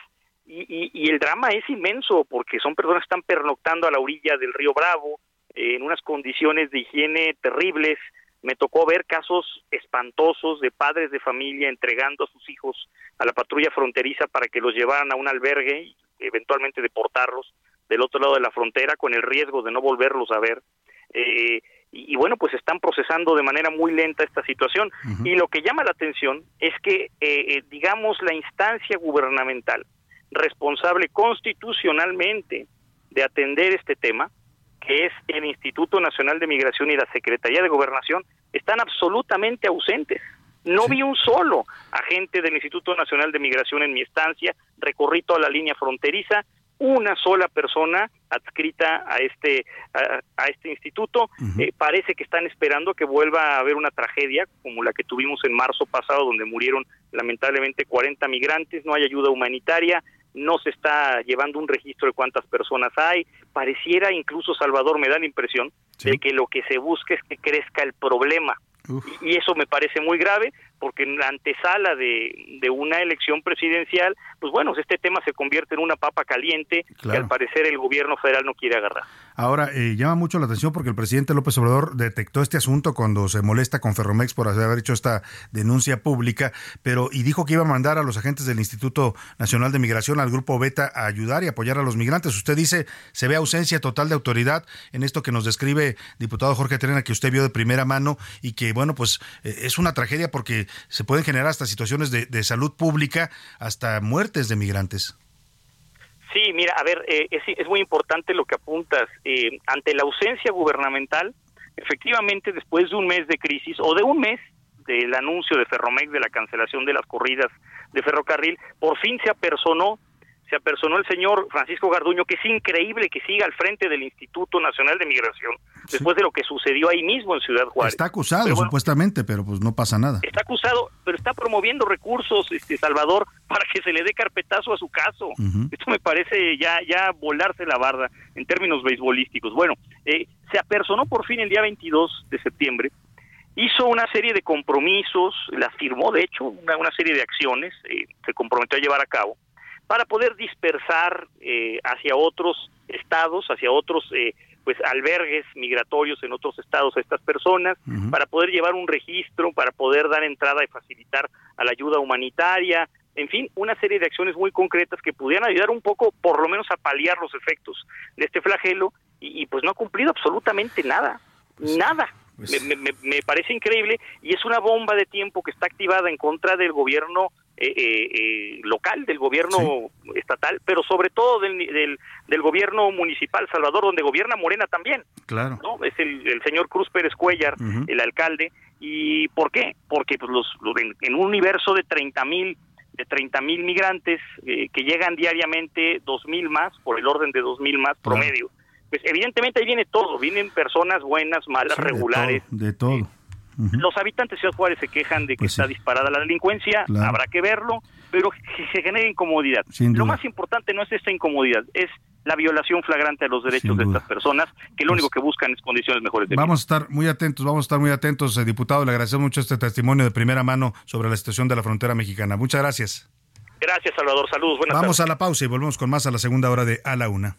Y, y el drama es inmenso porque son personas que están pernoctando a la orilla del río Bravo, en unas condiciones de higiene terribles. Me tocó ver casos espantosos de padres de familia entregando a sus hijos a la patrulla fronteriza para que los llevaran a un albergue y eventualmente deportarlos del otro lado de la frontera con el riesgo de no volverlos a ver. Eh, y, bueno, pues están procesando de manera muy lenta esta situación. Y lo que llama la atención es que, eh, eh, digamos, la instancia gubernamental responsable constitucionalmente de atender este tema, que es el Instituto Nacional de Migración y la Secretaría de Gobernación, están absolutamente ausentes. No vi un solo agente del Instituto Nacional de Migración en mi estancia, recorrí toda la línea fronteriza, una sola persona adscrita a este a, este instituto. Eh, parece que están esperando que vuelva a haber una tragedia como la que tuvimos en marzo pasado, donde murieron lamentablemente 40 migrantes. No hay ayuda humanitaria, no se está llevando un registro de cuántas personas hay, pareciera incluso Salvador me da la impresión de que lo que se busca es que crezca el problema. Y eso me parece muy grave porque en la antesala de, de, una elección presidencial, pues bueno, este tema se convierte en una papa caliente que al parecer el gobierno federal no quiere agarrar. Ahora, eh, llama mucho la atención porque el presidente López Obrador detectó este asunto cuando se molesta con Ferromex por haber hecho esta denuncia pública, pero y dijo que iba a mandar a los agentes del Instituto Nacional de Migración al grupo Beta a ayudar y apoyar a los migrantes. Usted dice, se ve ausencia total de autoridad en esto que nos describe diputado Jorge Terena, que usted vio de primera mano y que, bueno, pues eh, es una tragedia porque se pueden generar hasta situaciones de, salud pública, hasta muertes de migrantes. Sí, mira, a ver, eh, es, muy importante lo que apuntas. Eh, ante la ausencia gubernamental, efectivamente, después de un mes de crisis o de un mes del anuncio de Ferromex de la cancelación de las corridas de ferrocarril, por fin se apersonó se apersonó el señor Francisco Garduño, que es increíble que siga al frente del Instituto Nacional de Migración, después de lo que sucedió ahí mismo en Ciudad Juárez. Está acusado, supuestamente, pero pues no pasa nada. Está acusado, pero está promoviendo recursos, este Salvador, para que se le dé carpetazo a su caso. Esto me parece ya, ya volarse la barda en términos beisbolísticos. Bueno, eh, se apersonó por fin el día 22 de septiembre, hizo una serie de compromisos, las firmó de hecho, una, una serie de acciones, eh, se comprometió a llevar a cabo para poder dispersar eh, hacia otros estados, hacia otros eh, pues albergues migratorios en otros estados a estas personas, para poder llevar un registro, para poder dar entrada y facilitar a la ayuda humanitaria, en fin, una serie de acciones muy concretas que pudieran ayudar un poco, por lo menos, a paliar los efectos de este flagelo, y, pues no ha cumplido absolutamente nada, pues nada. Pues me, me, parece increíble y es una bomba de tiempo que está activada en contra del gobierno eh, eh, eh, local, del gobierno estatal, pero sobre todo del, del, gobierno municipal Salvador, donde gobierna Morena también. Claro. ¿no? Es el, señor Cruz Pérez Cuellar, el alcalde. ¿Y por qué? Porque pues, los, en, un universo de 30 mil de 30 mil migrantes que llegan diariamente, dos mil más, por el orden de dos mil más promedio. Pues evidentemente ahí viene todo, vienen personas buenas, malas, regulares. De todo. Los habitantes de Ciudad Juárez se quejan de que pues está disparada la delincuencia, habrá que verlo, pero se genera incomodidad. Lo más importante no es esta incomodidad, es la violación flagrante de los derechos de estas personas, que lo pues único que buscan es condiciones mejores de vida. Vamos a estar muy atentos, vamos a estar muy atentos, eh, diputado. Le agradecemos mucho este testimonio de primera mano sobre la situación de la frontera mexicana. Muchas gracias. Gracias, Salvador. Saludos. Buenas Vamos a la pausa y volvemos con más a la segunda hora de A la Una.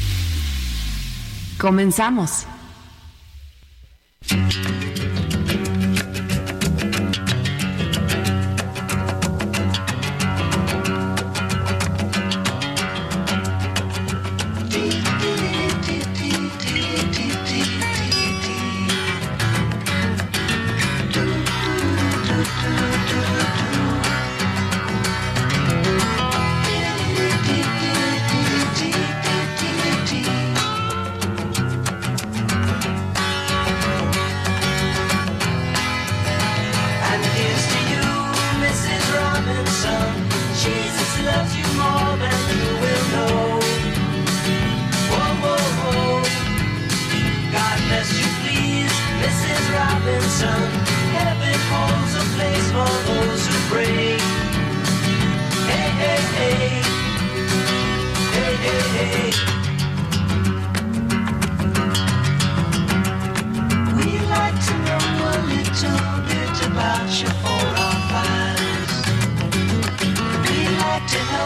Comenzamos.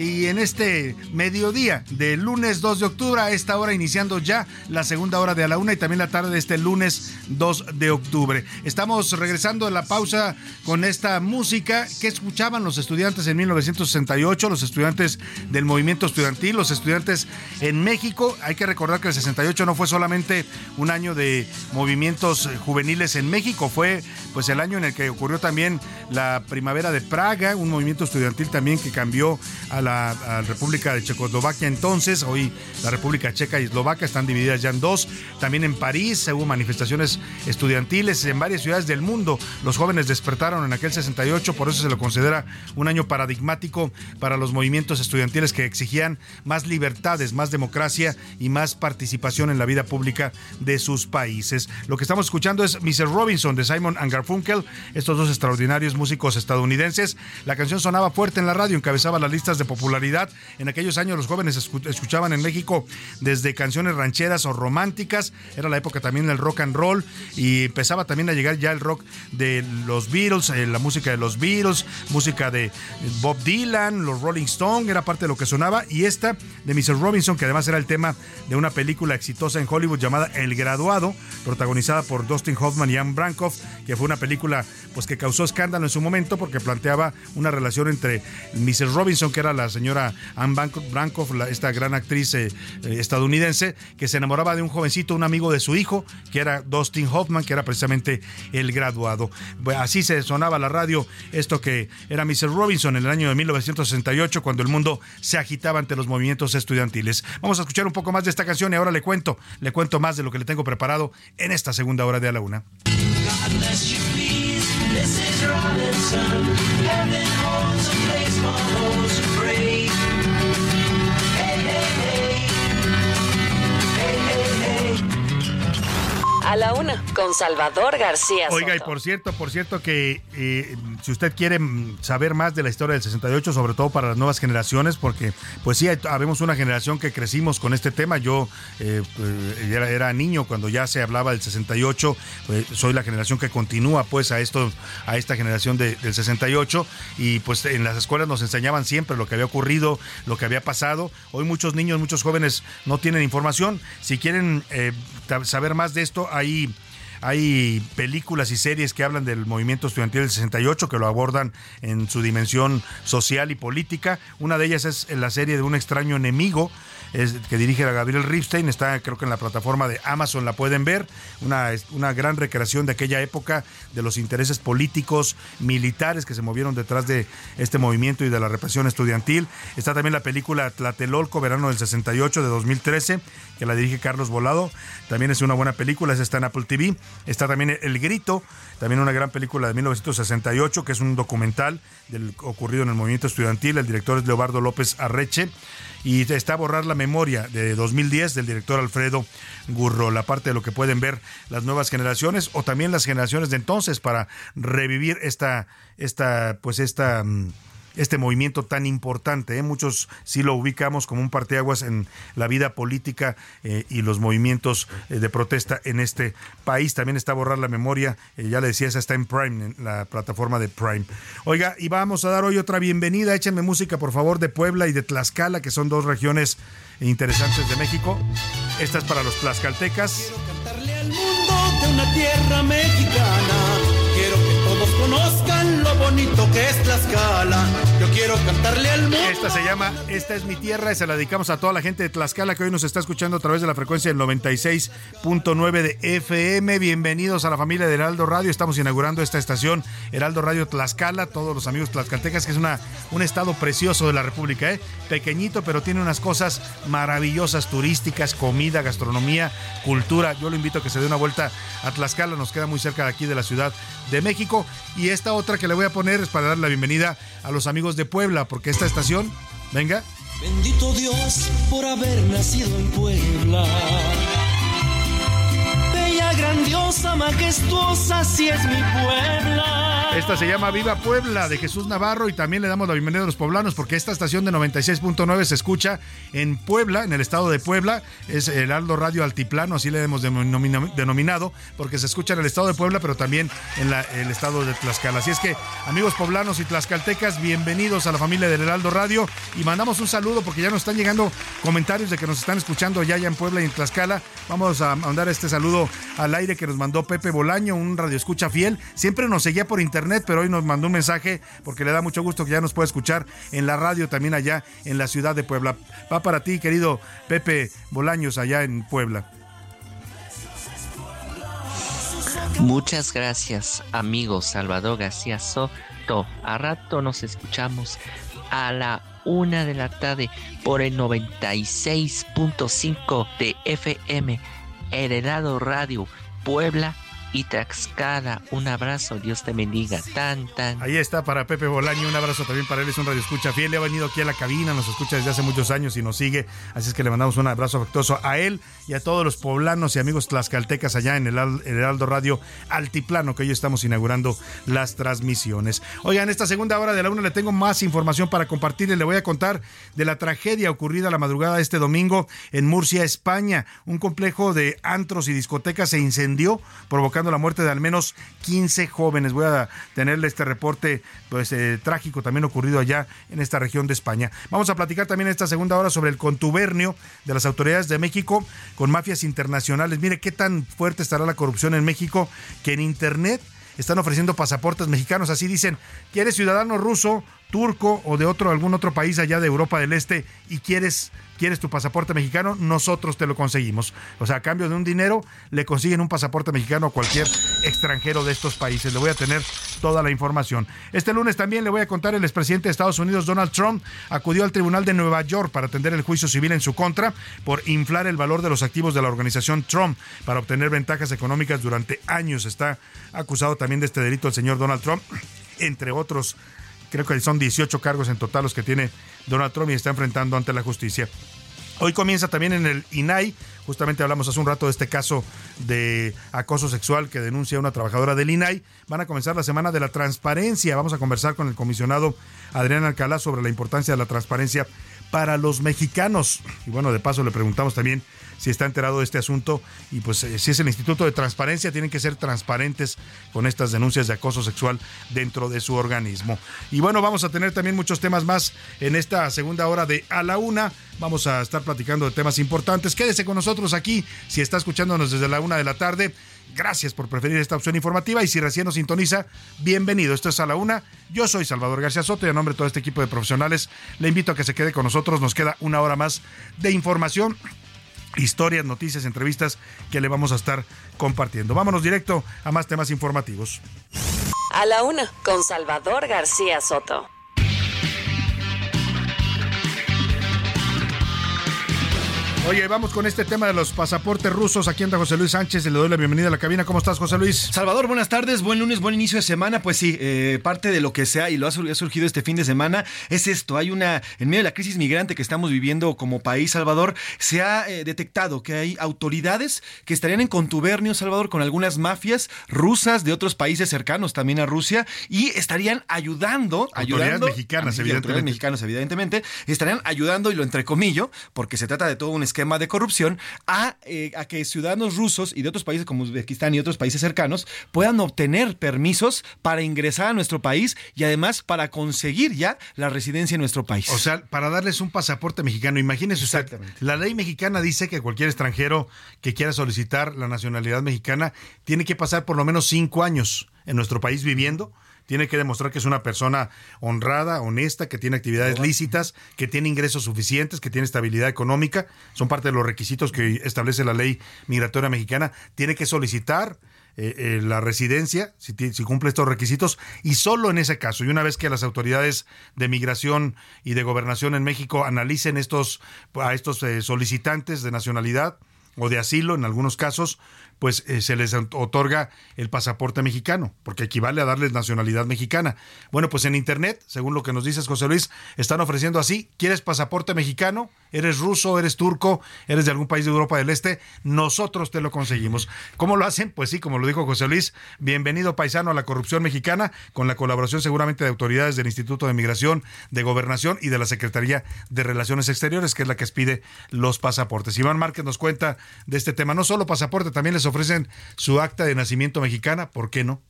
y en este mediodía del lunes 2 de octubre, a esta hora iniciando ya la segunda hora de a la una y también la tarde de este lunes 2 de octubre. Estamos regresando a la pausa con esta música que escuchaban los estudiantes en 1968, los estudiantes del movimiento estudiantil, los estudiantes en México. Hay que recordar que el 68 no fue solamente un año de movimientos juveniles en México, fue pues el año en el que ocurrió también la primavera de Praga, un movimiento estudiantil también que cambió a la la República de Checoslovaquia entonces, hoy la República Checa y Eslovaquia están divididas ya en dos. También en París hubo manifestaciones estudiantiles en varias ciudades del mundo. Los jóvenes despertaron en aquel 68, por eso se lo considera un año paradigmático para los movimientos estudiantiles que exigían más libertades, más democracia y más participación en la vida pública de sus países. Lo que estamos escuchando es Mr. Robinson de Simon and Garfunkel, estos dos extraordinarios músicos estadounidenses. La canción sonaba fuerte en la radio, encabezaba las listas de popularidad. En aquellos años los jóvenes escuchaban en México desde canciones rancheras o románticas, era la época también del rock and roll y empezaba también a llegar ya el rock de los Beatles, eh, la música de los Beatles, música de Bob Dylan, los Rolling Stones, era parte de lo que sonaba y esta de Mr. Robinson, que además era el tema de una película exitosa en Hollywood llamada El Graduado, protagonizada por Dustin Hoffman y Anne Brankoff, que fue una película pues que causó escándalo en su momento porque planteaba una relación entre Mrs. Robinson, que era la señora Anne Brankoff, esta gran actriz eh, eh, estadounidense, que se enamoraba de un jovencito, un amigo de su hijo, que era Dustin Hoffman, que era precisamente el graduado. Así se sonaba la radio esto que era Mrs. Robinson en el año de 1968, cuando el mundo se agitaba ante los movimientos estudiantiles. Vamos a escuchar un poco más de esta canción y ahora le cuento, le cuento más de lo que le tengo preparado en esta segunda hora de A la Una. La una, con Salvador García. Oiga, y por cierto, por cierto que eh, si usted quiere saber más de la historia del 68, sobre todo para las nuevas generaciones, porque pues sí, habemos una generación que crecimos con este tema. Yo eh, eh, era, niño cuando ya se hablaba del 68, pues, soy la generación que continúa pues a esto, a esta generación del 68, y pues en las escuelas nos enseñaban siempre lo que había ocurrido, lo que había pasado. Hoy muchos niños, muchos jóvenes no tienen información. Si quieren saber más de esto, hay, hay películas y series que hablan del movimiento estudiantil del 68 que lo abordan en su dimensión social y política. Una de ellas es la serie de Un extraño enemigo, que dirige a Gabriel Ripstein, está creo que en la plataforma de Amazon la pueden ver, una, una gran recreación de aquella época, de los intereses políticos, militares que se movieron detrás de este movimiento y de la represión estudiantil. Está también la película Tlatelolco, verano del 68 de 2013, que la dirige Carlos Volado, también es una buena película, esa está en Apple TV. Está también El Grito, también una gran película de 1968, que es un documental del ocurrido en el movimiento estudiantil, el director es Leobardo López Arreche y está a borrar la memoria de 2010 del director Alfredo Gurro, la parte de lo que pueden ver las nuevas generaciones o también las generaciones de entonces para revivir esta, esta, pues esta mm, este movimiento tan importante. ¿eh? Muchos sí lo ubicamos como un parteaguas en la vida política eh, y los movimientos eh, de protesta en este país. También está borrar la memoria, ya le decía, esa está en Prime, en la plataforma de Prime. Oiga, y vamos a dar hoy otra bienvenida. Échenme música, por favor, de Puebla y de Tlaxcala, que son dos regiones interesantes de México. Esta es para los tlaxcaltecas. Quiero cantarle al mundo de una tierra que es Tlaxcala. Yo quiero cantarle al mundo. Esta se llama Esta es mi tierra y se la dedicamos a toda la gente de Tlaxcala que hoy nos está escuchando a través de la frecuencia del 96.9 de FM. Bienvenidos a la familia de Heraldo Radio. Estamos inaugurando esta estación Heraldo Radio Tlaxcala. Todos los amigos tlaxcaltecas, que es una, un estado precioso de la República, ¿eh? pequeñito, pero tiene unas cosas maravillosas turísticas, comida, gastronomía, cultura. Yo lo invito a que se dé una vuelta a Tlaxcala. Nos queda muy cerca de aquí de la Ciudad de México. Y esta otra que le voy a poner es para dar la bienvenida a los amigos de Puebla, porque esta estación, venga. Bendito Dios por haber nacido en Puebla. Bella, grandiosa, majestuosa, si es mi Puebla. Esta se llama Viva Puebla de Jesús Navarro y también le damos la bienvenida a los poblanos porque esta estación de 96.9 se escucha en Puebla, en el estado de Puebla. Es el Aldo Radio Altiplano, así le hemos denominado, porque se escucha en el estado de Puebla, pero también en el estado de Tlaxcala. Así es que, amigos poblanos y tlaxcaltecas, bienvenidos a la familia del Heraldo Radio y mandamos un saludo porque ya nos están llegando comentarios de que nos están escuchando ya, ya en Puebla y en Tlaxcala. Vamos a mandar este saludo al aire que nos mandó Pepe Bolaño, un radio escucha fiel. Siempre nos seguía por internet pero hoy nos mandó un mensaje porque le da mucho gusto que ya nos pueda escuchar en la radio también allá en la ciudad de Puebla. Va para ti, querido Pepe Bolaños, allá en Puebla. Muchas gracias, amigo Salvador García Soto. A rato nos escuchamos a la una de la tarde por el 96.5 de FM, Heredado Radio, Puebla y Tlaxcala. Un abrazo, Dios te bendiga. Tan, tan. Ahí está para Pepe Bolaño, un abrazo también para él, es un radio escucha fiel, le ha venido aquí a la cabina, nos escucha desde hace muchos años y nos sigue, así es que le mandamos un abrazo afectuoso a él y a todos los poblanos y amigos tlaxcaltecas allá en el Heraldo Radio Altiplano, que hoy estamos inaugurando las transmisiones. Oigan, esta segunda hora de la una le tengo más información para compartir y le voy a contar de la tragedia ocurrida la madrugada de este domingo en Murcia, España. Un complejo de antros y discotecas se incendió, provocando la muerte de al menos 15 jóvenes. Voy a tenerle este reporte pues, eh, trágico también ocurrido allá en esta región de España. Vamos a platicar también esta segunda hora sobre el contubernio de las autoridades de México con mafias internacionales. Mire qué tan fuerte estará la corrupción en México que en Internet están ofreciendo pasaportes mexicanos. Así dicen, ¿quieres ciudadano ruso? turco o de otro algún otro país allá de Europa del Este y quieres quieres tu pasaporte mexicano, nosotros te lo conseguimos. O sea, a cambio de un dinero le consiguen un pasaporte mexicano a cualquier extranjero de estos países. Le voy a tener toda la información. Este lunes también le voy a contar el expresidente de Estados Unidos Donald Trump acudió al Tribunal de Nueva York para atender el juicio civil en su contra por inflar el valor de los activos de la organización Trump para obtener ventajas económicas durante años. Está acusado también de este delito el señor Donald Trump, entre otros Creo que son 18 cargos en total los que tiene Donald Trump y está enfrentando ante la justicia. Hoy comienza también en el INAI, justamente hablamos hace un rato de este caso de acoso sexual que denuncia una trabajadora del INAI. Van a comenzar la semana de la transparencia. Vamos a conversar con el comisionado Adrián Alcalá sobre la importancia de la transparencia para los mexicanos. Y bueno, de paso le preguntamos también si está enterado de este asunto y pues eh, si es el Instituto de Transparencia, tienen que ser transparentes con estas denuncias de acoso sexual dentro de su organismo. Y bueno, vamos a tener también muchos temas más en esta segunda hora de A la Una. Vamos a estar platicando de temas importantes. Quédese con nosotros aquí si está escuchándonos desde la una de la tarde. Gracias por preferir esta opción informativa y si recién nos sintoniza, bienvenido. Esto es a la una. Yo soy Salvador García Soto y a nombre de todo este equipo de profesionales le invito a que se quede con nosotros. Nos queda una hora más de información historias, noticias, entrevistas que le vamos a estar compartiendo. Vámonos directo a más temas informativos. A la una, con Salvador García Soto. Oye, vamos con este tema de los pasaportes rusos. Aquí anda José Luis Sánchez. Le doy la bienvenida a la cabina. ¿Cómo estás, José Luis? Salvador, buenas tardes. Buen lunes, buen inicio de semana. Pues sí, eh, parte de lo que sea y lo ha surgido este fin de semana es esto. Hay una, en medio de la crisis migrante que estamos viviendo como país, Salvador, se ha eh, detectado que hay autoridades que estarían en contubernio, Salvador, con algunas mafias rusas de otros países cercanos también a Rusia y estarían ayudando, autoridades ayudando, mexicanas, evidentemente. autoridades mexicanas, evidentemente, estarían ayudando y lo entrecomillo, porque se trata de todo un esquema de corrupción a, eh, a que ciudadanos rusos y de otros países como Uzbekistán y otros países cercanos puedan obtener permisos para ingresar a nuestro país y además para conseguir ya la residencia en nuestro país. O sea, para darles un pasaporte mexicano. Imagínese usted, la ley mexicana dice que cualquier extranjero que quiera solicitar la nacionalidad mexicana tiene que pasar por lo menos cinco años en nuestro país viviendo tiene que demostrar que es una persona honrada, honesta, que tiene actividades lícitas, que tiene ingresos suficientes, que tiene estabilidad económica. Son parte de los requisitos que establece la ley migratoria mexicana. Tiene que solicitar eh, eh, la residencia, si, si, cumple estos requisitos, y solo en ese caso, y una vez que las autoridades de migración y de gobernación en México analicen estos, a estos eh, solicitantes de nacionalidad o de asilo en algunos casos, pues eh, se les otorga el pasaporte mexicano, porque equivale a darles nacionalidad mexicana. Bueno, pues en Internet, según lo que nos dices, José Luis, están ofreciendo así, ¿quieres pasaporte mexicano? ¿Eres ruso? ¿Eres turco? ¿Eres de algún país de Europa del Este? Nosotros te lo conseguimos. ¿Cómo lo hacen? Pues sí, como lo dijo José Luis, bienvenido paisano a la corrupción mexicana, con la colaboración seguramente de autoridades del Instituto de Migración, de Gobernación y de la Secretaría de Relaciones Exteriores, que es la que expide los pasaportes. Iván Márquez nos cuenta de este tema, no solo pasaporte, también les ofrecen su acta de nacimiento mexicana, ¿por qué no?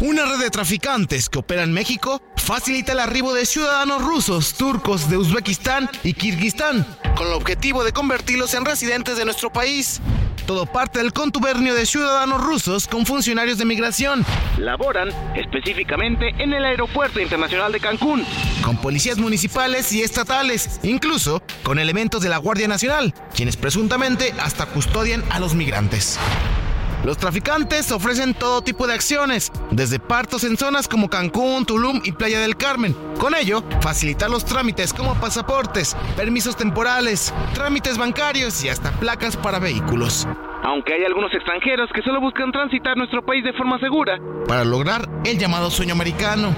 Una red de traficantes que opera en México facilita el arribo de ciudadanos rusos, turcos de Uzbekistán y Kirguistán, con el objetivo de convertirlos en residentes de nuestro país. Todo parte del contubernio de ciudadanos rusos con funcionarios de migración. Laboran específicamente en el Aeropuerto Internacional de Cancún. Con policías municipales y estatales, incluso con elementos de la Guardia Nacional, quienes presuntamente hasta custodian a los migrantes. Los traficantes ofrecen todo tipo de acciones, desde partos en zonas como Cancún, Tulum y Playa del Carmen. Con ello, facilitar los trámites como pasaportes, permisos temporales, trámites bancarios y hasta placas para vehículos. Aunque hay algunos extranjeros que solo buscan transitar nuestro país de forma segura. Para lograr el llamado sueño americano.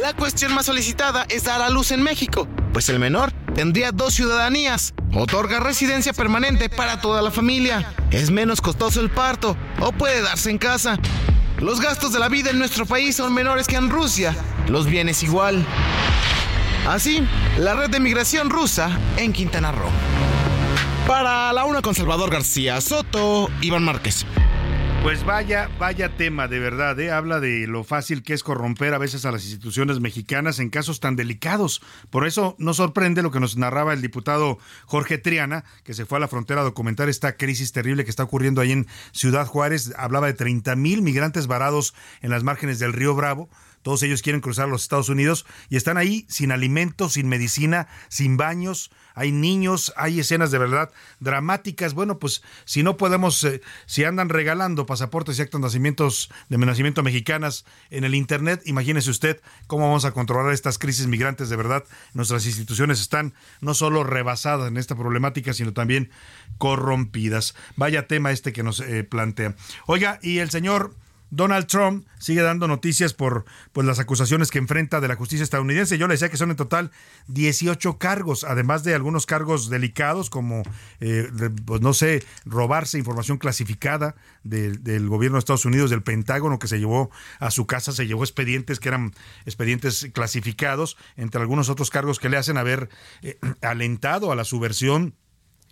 La cuestión más solicitada es dar a luz en México, pues el menor tendría dos ciudadanías. Otorga residencia permanente para toda la familia. Es menos costoso el parto o puede darse en casa. Los gastos de la vida en nuestro país son menores que en Rusia. Los bienes igual. Así, la red de migración rusa en Quintana Roo. Para la una con Salvador García Soto, Iván Márquez. Pues vaya, vaya tema, de verdad, ¿eh? habla de lo fácil que es corromper a veces a las instituciones mexicanas en casos tan delicados. Por eso no sorprende lo que nos narraba el diputado Jorge Triana, que se fue a la frontera a documentar esta crisis terrible que está ocurriendo ahí en Ciudad Juárez. Hablaba de 30 mil migrantes varados en las márgenes del río Bravo. Todos ellos quieren cruzar los Estados Unidos y están ahí sin alimentos, sin medicina, sin baños. Hay niños, hay escenas de verdad dramáticas. Bueno, pues si no podemos, eh, si andan regalando pasaportes y actos de nacimientos de nacimiento mexicanas en el Internet, imagínese usted cómo vamos a controlar estas crisis migrantes de verdad. Nuestras instituciones están no solo rebasadas en esta problemática, sino también corrompidas. Vaya tema este que nos eh, plantea. Oiga, y el señor... Donald Trump sigue dando noticias por pues, las acusaciones que enfrenta de la justicia estadounidense. Yo le decía que son en total 18 cargos, además de algunos cargos delicados como, eh, pues no sé, robarse información clasificada del gobierno de Estados Unidos, del Pentágono, que se llevó a su casa, se llevó expedientes que eran expedientes clasificados, entre algunos otros cargos que le hacen haber eh, alentado a la subversión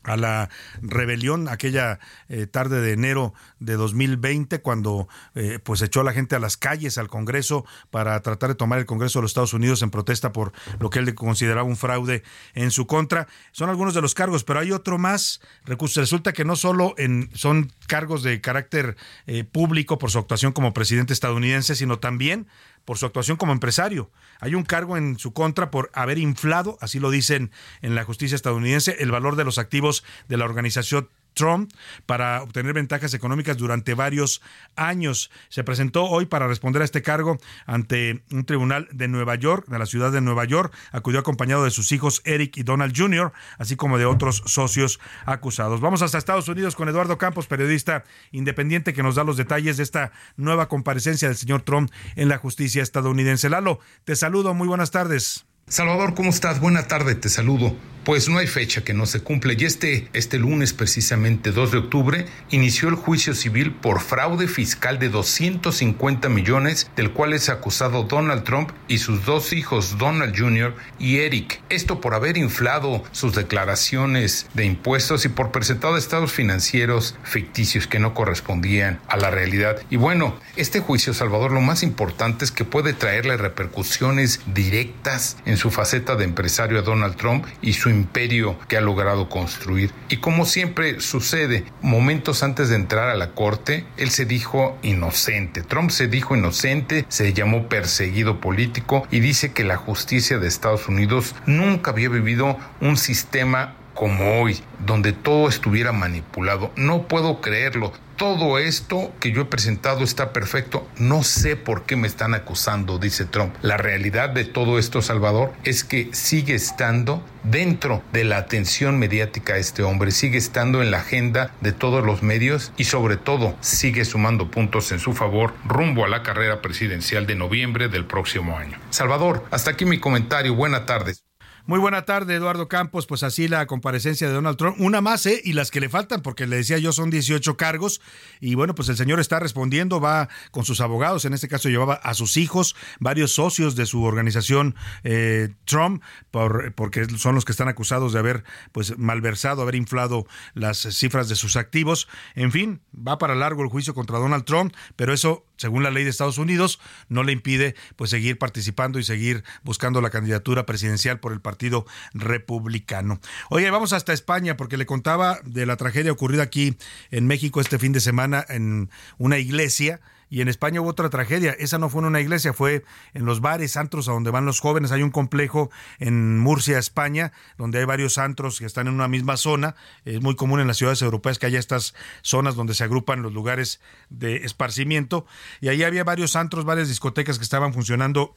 a la rebelión aquella eh, tarde de enero de 2020 cuando eh, pues echó a la gente a las calles al Congreso para tratar de tomar el Congreso de los Estados Unidos en protesta por lo que él consideraba un fraude en su contra. Son algunos de los cargos pero hay otro más. Resulta que no solo en, son cargos de carácter eh, público por su actuación como presidente estadounidense sino también por su actuación como empresario. Hay un cargo en su contra por haber inflado, así lo dicen en la justicia estadounidense, el valor de los activos de la organización Trump para obtener ventajas económicas durante varios años. Se presentó hoy para responder a este cargo ante un tribunal de Nueva York, de la ciudad de Nueva York. Acudió acompañado de sus hijos Eric y Donald Jr., así como de otros socios acusados. Vamos hasta Estados Unidos con Eduardo Campos, periodista independiente, que nos da los detalles de esta nueva comparecencia del señor Trump en la justicia estadounidense. Lalo, te saludo, muy buenas tardes. Salvador, ¿cómo estás? Buena tarde, te saludo. Pues no hay fecha que no se cumple y este, este lunes precisamente 2 de octubre inició el juicio civil por fraude fiscal de 250 millones del cual es acusado Donald Trump y sus dos hijos Donald Jr. y Eric. Esto por haber inflado sus declaraciones de impuestos y por presentado estados financieros ficticios que no correspondían a la realidad. Y bueno, este juicio, Salvador, lo más importante es que puede traerle repercusiones directas en su faceta de empresario a Donald Trump y su imperio que ha logrado construir. Y como siempre sucede, momentos antes de entrar a la corte, él se dijo inocente. Trump se dijo inocente, se llamó perseguido político y dice que la justicia de Estados Unidos nunca había vivido un sistema como hoy, donde todo estuviera manipulado. No puedo creerlo todo esto que yo he presentado está perfecto. No sé por qué me están acusando, dice Trump. La realidad de todo esto, Salvador, es que sigue estando dentro de la atención mediática este hombre, sigue estando en la agenda de todos los medios y sobre todo sigue sumando puntos en su favor rumbo a la carrera presidencial de noviembre del próximo año. Salvador, hasta aquí mi comentario. Buenas tardes. Muy buena tarde, Eduardo Campos. Pues así la comparecencia de Donald Trump. Una más, ¿eh? Y las que le faltan, porque le decía yo son 18 cargos. Y bueno, pues el señor está respondiendo, va con sus abogados. En este caso llevaba a sus hijos, varios socios de su organización eh, Trump, por, porque son los que están acusados de haber pues malversado, haber inflado las cifras de sus activos. En fin, va para largo el juicio contra Donald Trump, pero eso según la ley de Estados Unidos, no le impide pues seguir participando y seguir buscando la candidatura presidencial por el Partido Partido Republicano. Oye, vamos hasta España porque le contaba de la tragedia ocurrida aquí en México este fin de semana en una iglesia y en España hubo otra tragedia. Esa no fue en una iglesia, fue en los bares, antros a donde van los jóvenes. Hay un complejo en Murcia, España, donde hay varios antros que están en una misma zona. Es muy común en las ciudades europeas que haya estas zonas donde se agrupan los lugares de esparcimiento. Y ahí había varios antros, varias discotecas que estaban funcionando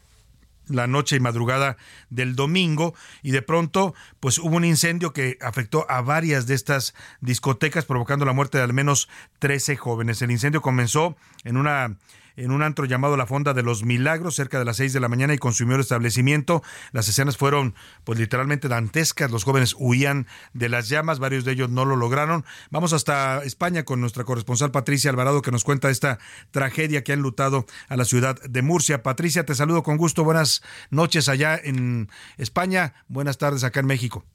la noche y madrugada del domingo y de pronto pues hubo un incendio que afectó a varias de estas discotecas provocando la muerte de al menos 13 jóvenes. El incendio comenzó en una en un antro llamado La Fonda de los Milagros, cerca de las 6 de la mañana, y consumió el establecimiento. Las escenas fueron, pues, literalmente dantescas. Los jóvenes huían de las llamas, varios de ellos no lo lograron. Vamos hasta España con nuestra corresponsal Patricia Alvarado, que nos cuenta esta tragedia que ha enlutado a la ciudad de Murcia. Patricia, te saludo con gusto. Buenas noches allá en España. Buenas tardes acá en México.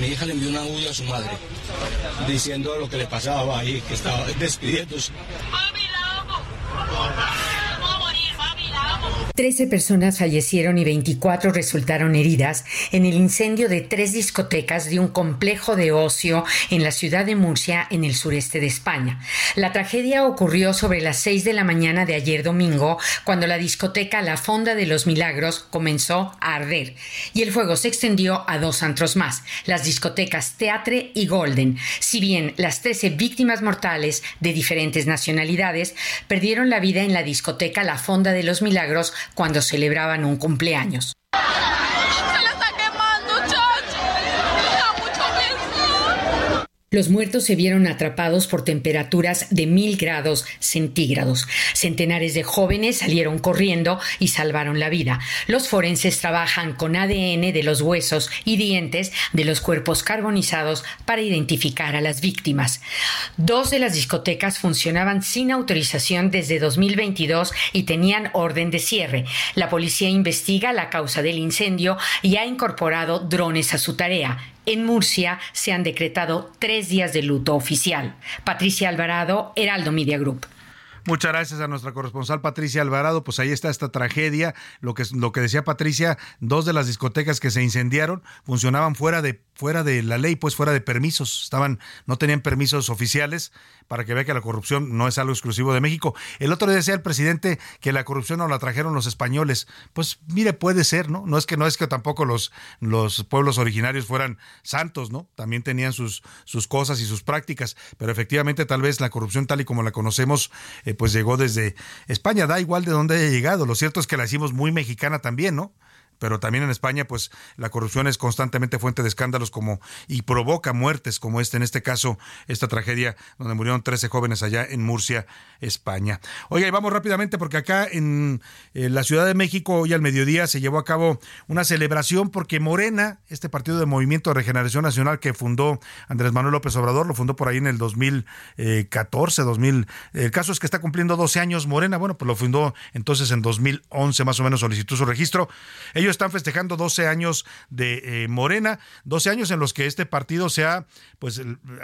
Mi hija le envió un audio a su madre diciendo lo que le pasaba ahí, que estaba despidiéndose. Florida. Trece personas fallecieron y 24 resultaron heridas en el incendio de tres discotecas de un complejo de ocio en la ciudad de Murcia, en el sureste de España. La tragedia ocurrió sobre las 6 de la mañana de ayer domingo, cuando la discoteca La Fonda de los Milagros comenzó a arder y el fuego se extendió a dos antros más, las discotecas Teatre y Golden. Si bien las 13 víctimas mortales de diferentes nacionalidades perdieron la vida en la discoteca La Fonda de los Milagros cuando celebraban un cumpleaños. Los muertos se vieron atrapados por temperaturas de mil grados centígrados. Centenares de jóvenes salieron corriendo y salvaron la vida. Los forenses trabajan con ADN de los huesos y dientes de los cuerpos carbonizados para identificar a las víctimas. Dos de las discotecas funcionaban sin autorización desde 2022 y tenían orden de cierre. La policía investiga la causa del incendio y ha incorporado drones a su tarea. En Murcia se han decretado tres días de luto oficial. Patricia Alvarado, Heraldo Media Group. Muchas gracias a nuestra corresponsal Patricia Alvarado. Pues ahí está esta tragedia. Lo que, lo que decía Patricia, dos de las discotecas que se incendiaron funcionaban fuera de, fuera de la ley, pues fuera de permisos. Estaban, no tenían permisos oficiales para que vea que la corrupción no es algo exclusivo de México. El otro día decía el presidente que la corrupción no la trajeron los españoles. Pues mire, puede ser, ¿no? No es que no es que tampoco los, los pueblos originarios fueran santos, ¿no? También tenían sus, sus cosas y sus prácticas, pero efectivamente tal vez la corrupción tal y como la conocemos, eh, pues llegó desde España, da igual de dónde haya llegado. Lo cierto es que la hicimos muy mexicana también, ¿no? Pero también en España pues la corrupción es constantemente fuente de escándalos como y provoca muertes como este en este caso esta tragedia donde murieron 13 jóvenes allá en Murcia, España. Oiga, y vamos rápidamente porque acá en, la Ciudad de México hoy al mediodía se llevó a cabo una celebración porque Morena, este partido de Movimiento de Regeneración Nacional que fundó Andrés Manuel López Obrador, lo fundó por ahí en el 2014, 2000. El caso es que está cumpliendo 12 años Morena, bueno, pues lo fundó entonces en 2011 más o menos solicitó su registro. Están festejando 12 años de eh, Morena, 12 años en los que este partido se ha pues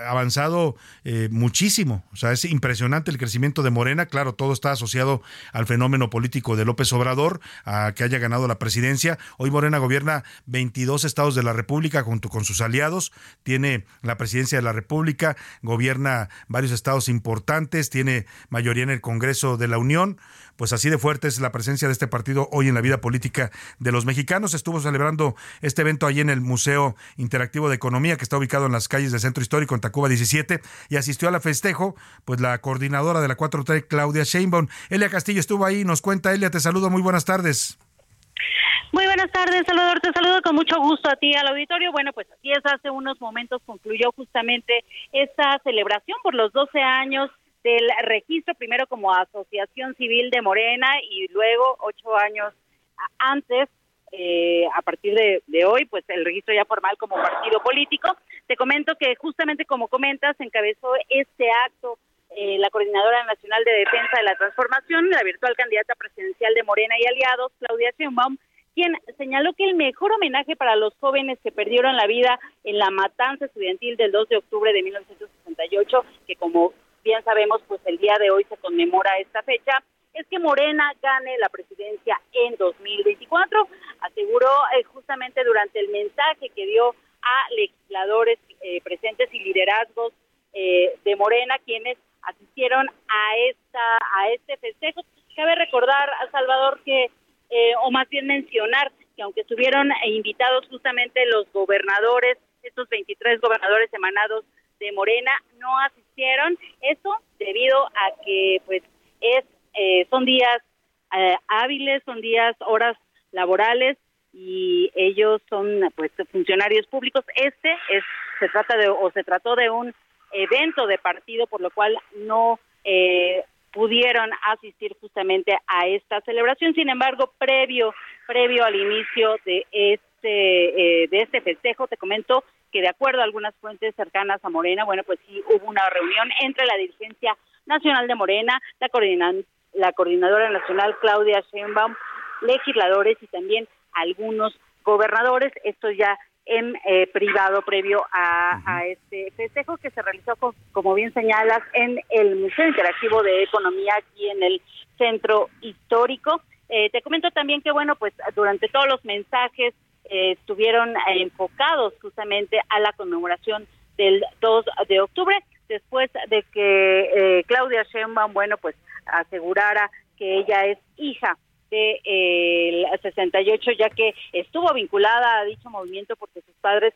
avanzado eh, muchísimo. O sea, es impresionante el crecimiento de Morena. Claro, todo está asociado al fenómeno político de López Obrador, a que haya ganado la presidencia. Hoy Morena gobierna 22 estados de la República junto con sus aliados. Tiene la presidencia de la República, gobierna varios estados importantes, tiene mayoría en el Congreso de la Unión pues así de fuerte es la presencia de este partido hoy en la vida política de los mexicanos. Estuvo celebrando este evento allí en el Museo Interactivo de Economía, que está ubicado en las calles del Centro Histórico en Tacuba 17, y asistió a la festejo, pues la coordinadora de la 4T, Claudia Sheinbaum. Elia Castillo estuvo ahí, nos cuenta, Elia, te saludo, muy buenas tardes. Muy buenas tardes, Salvador. Te saludo con mucho gusto a ti, al auditorio. Bueno, pues así es, hace unos momentos concluyó justamente esta celebración por los 12 años del registro, primero como asociación civil de Morena y luego ocho años antes, eh, a partir de, hoy, pues el registro ya formal como partido político. Te comento que justamente como comentas, encabezó este acto eh, la Coordinadora Nacional de Defensa de la Transformación, la virtual candidata presidencial de Morena y aliados, Claudia Sheinbaum, quien señaló que el mejor homenaje para los jóvenes que perdieron la vida en la matanza estudiantil del 2 de octubre de 1968, que como bien sabemos, pues el día de hoy se conmemora esta fecha, es que Morena gane la presidencia en 2024. Aseguró eh, justamente durante el mensaje que dio a legisladores eh, presentes y liderazgos eh, de Morena, quienes asistieron a esta a este festejo. Cabe recordar a Salvador que, eh, o más bien mencionar, que aunque estuvieron invitados justamente los gobernadores, estos 23 gobernadores emanados de Morena, no asistieron. Eso debido a que, pues, es son días hábiles, son días, horas laborales y ellos son pues funcionarios públicos. Este es se trata de o se trató de un evento de partido por lo cual no eh, pudieron asistir justamente a esta celebración. Sin embargo, previo previo al inicio de este eh, de este festejo, te comento que de acuerdo a algunas fuentes cercanas a Morena, bueno, pues sí hubo una reunión entre la dirigencia nacional de Morena, la la coordinadora nacional Claudia Sheinbaum, legisladores y también algunos gobernadores. Esto ya en eh, privado previo a, este festejo que se realizó, como bien señalas, en el Museo Interactivo de Economía aquí en el Centro Histórico. Eh, te comento también que, bueno, pues durante todos los mensajes eh, estuvieron enfocados justamente a la conmemoración del 2 de octubre, después de que Claudia Sheinbaum, bueno, pues asegurara que ella es hija del 68, ya que estuvo vinculada a dicho movimiento porque sus padres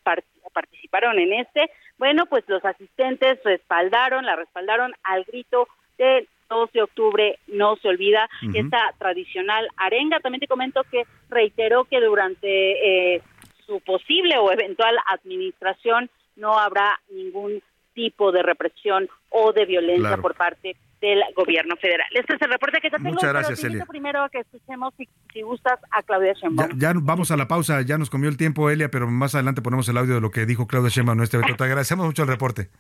participaron en este. Bueno, pues los asistentes respaldaron, la respaldaron al grito del 2 de octubre, no se olvida esta tradicional arenga. También te comento que reiteró que durante eh, su posible o eventual administración no habrá ningún tipo de represión o de violencia por parte del gobierno federal. Este es el reporte que te tengo. Muchas gracias, Elia. primero que escuchemos, si, gustas, a Claudia Sheinbaum. Ya, vamos a la pausa, ya nos comió el tiempo, Elia, pero más adelante ponemos el audio de lo que dijo Claudia Sheinbaum en este evento. Te agradecemos mucho el reporte.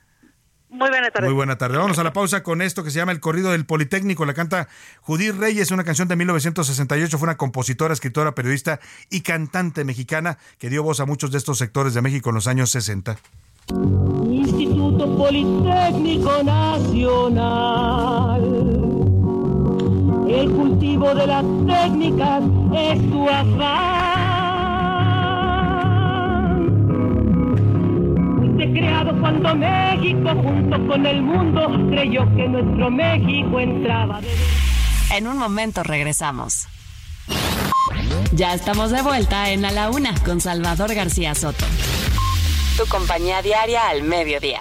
Muy buena tarde. Muy buena tarde. Vamos a la pausa con esto que se llama El Corrido del Politécnico. La canta Judith Reyes, una canción de 1968. Fue una compositora, escritora, periodista y cantante mexicana que dio voz a muchos de estos sectores de México en los años 60. Instituto Politécnico Nacional. El cultivo de las técnicas es su afán. Fue creado cuando México junto con el mundo creyó que nuestro México entraba. En un momento regresamos. Ya estamos de vuelta en A la Una con Salvador García Soto tu compañía diaria al mediodía.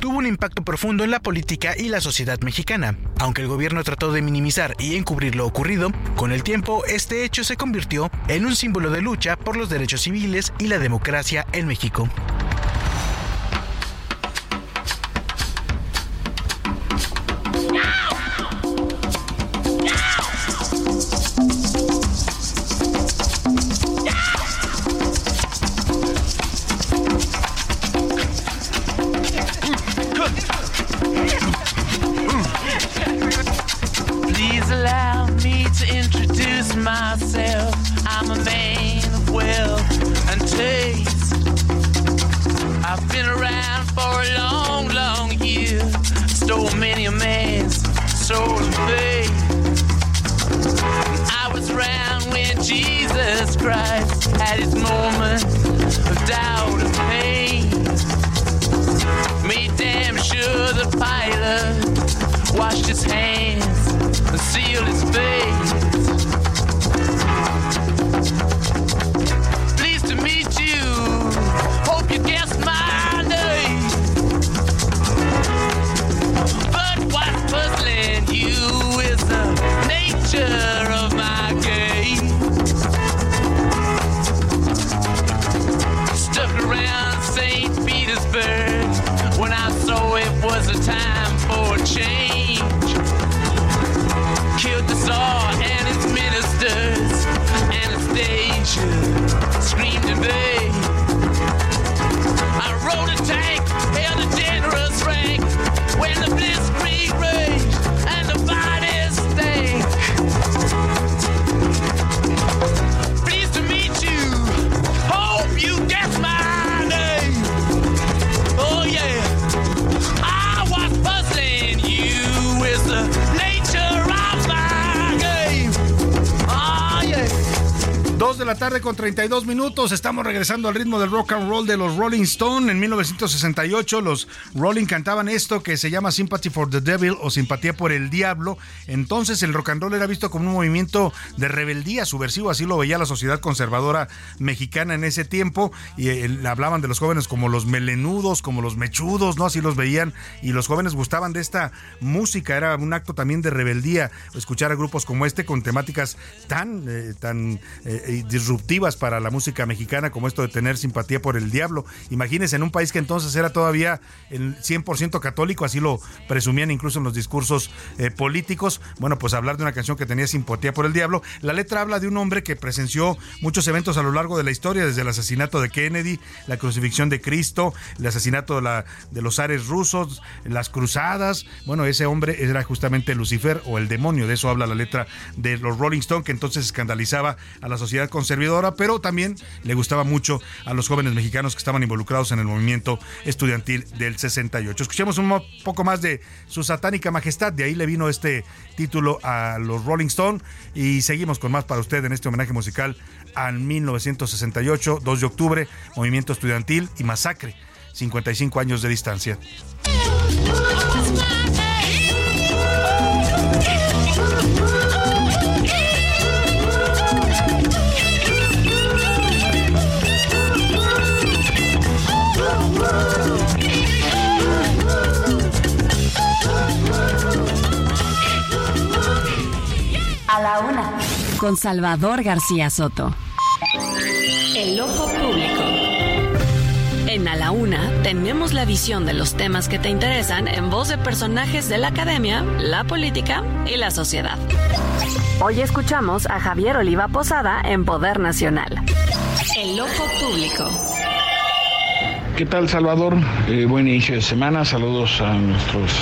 tuvo un impacto profundo en la política y la sociedad mexicana. Aunque el gobierno trató de minimizar y encubrir lo ocurrido, con el tiempo este hecho se convirtió en un símbolo de lucha por los derechos civiles y la democracia en México. Con 32 minutos. Estamos regresando al ritmo del rock and roll de los Rolling Stone. En 1968 los Rolling cantaban esto que se llama Sympathy for the Devil o Simpatía por el Diablo. Entonces el rock and roll era visto como un movimiento de rebeldía subversivo, así lo veía la sociedad conservadora mexicana en ese tiempo. Y eh, hablaban de los jóvenes como los melenudos, como los mechudos, ¿no? Así los veían. Y los jóvenes gustaban de esta música. Era un acto también de rebeldía escuchar a grupos como este con temáticas tan, eh, tan eh, disruptivas para la música mexicana como esto de tener simpatía por el diablo. Imagínense en un país que entonces era todavía el 100% católico, así lo presumían incluso en los discursos eh, políticos. Bueno, pues hablar de una canción que tenía simpatía por el diablo. La letra habla de un hombre que presenció muchos eventos a lo largo de la historia, desde el asesinato de Kennedy, la crucifixión de Cristo, el asesinato de, la, de los ares rusos, las cruzadas. Bueno, ese hombre era justamente Lucifer o el demonio, de eso habla la letra de los Rolling Stone, que entonces escandalizaba a la sociedad conservadora, pero también le gustaba mucho a los jóvenes mexicanos que estaban involucrados en el movimiento estudiantil del 68. Escuchemos un poco más de su satánica majestad, de ahí le vino este título a los Rolling Stone y seguimos con más para usted en este homenaje musical al 1968, 2 de octubre, movimiento estudiantil y masacre, 55 años de distancia. Con Salvador García Soto. El ojo público. En A la Una tenemos la visión de los temas que te interesan en voz de personajes de la academia, la política y la sociedad. Hoy escuchamos a Javier Oliva Posada en Poder Nacional. El ojo público. ¿Qué tal, Salvador? Eh, buen inicio de semana. Saludos a nuestros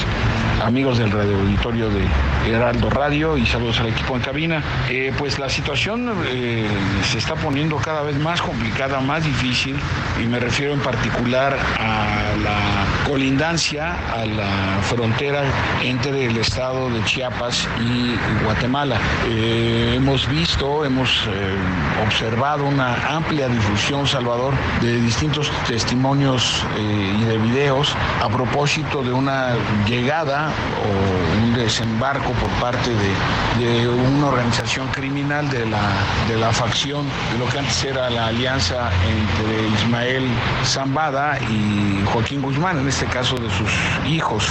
amigos del radio auditorio de Heraldo Radio y saludos al equipo en cabina. Eh, pues la situación eh, se está poniendo cada vez más complicada, más difícil y me refiero en particular a la colindancia, a la frontera entre el estado de Chiapas y Guatemala. Eh, hemos visto, hemos observado una amplia difusión, Salvador, de distintos testimonios y de videos a propósito de una llegada o un desembarco por parte de, una organización criminal de la, de la facción de lo que antes era la alianza entre Ismael Zambada y Joaquín Guzmán, en este caso de sus hijos.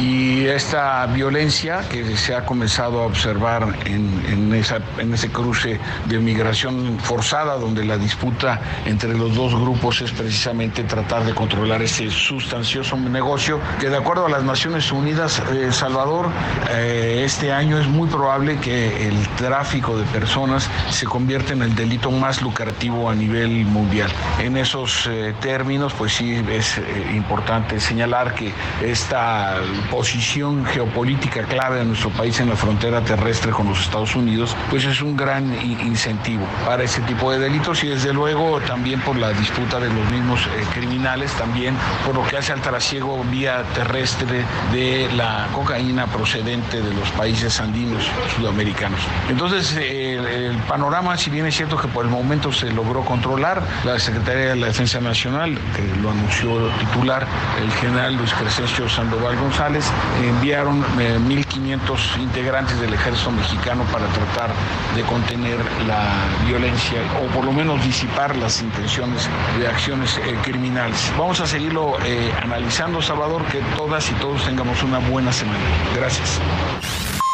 Y esta violencia que se ha comenzado a observar en, en, esa, en ese cruce de migración forzada, donde la disputa entre los dos grupos es precisamente tratar de controlar ese sustancioso negocio que de acuerdo a las Naciones Unidas eh, Salvador, eh, este año es muy probable que el tráfico de personas se convierta en el delito más lucrativo a nivel mundial. En esos eh, términos, pues sí es importante señalar que esta posición geopolítica clave de nuestro país en la frontera terrestre con los Estados Unidos, pues es un gran incentivo para ese tipo de delitos y desde luego también por la disputa de los mismos criminales, también por lo que hace al trasiego vía terrestre de la cocaína procedente de los países andinos sudamericanos. Entonces, el, panorama, si bien es cierto que por el momento se logró controlar, la Secretaría de la Defensa Nacional, que lo anunció titular, el general Luis Crescencio Sandoval González, enviaron 1.500 eh, integrantes del ejército mexicano para tratar de contener la violencia o por lo menos disipar las intenciones de acciones eh, criminales. Vamos a seguirlo eh, analizando, Salvador, que todas y todos tengamos una buena semana. Gracias.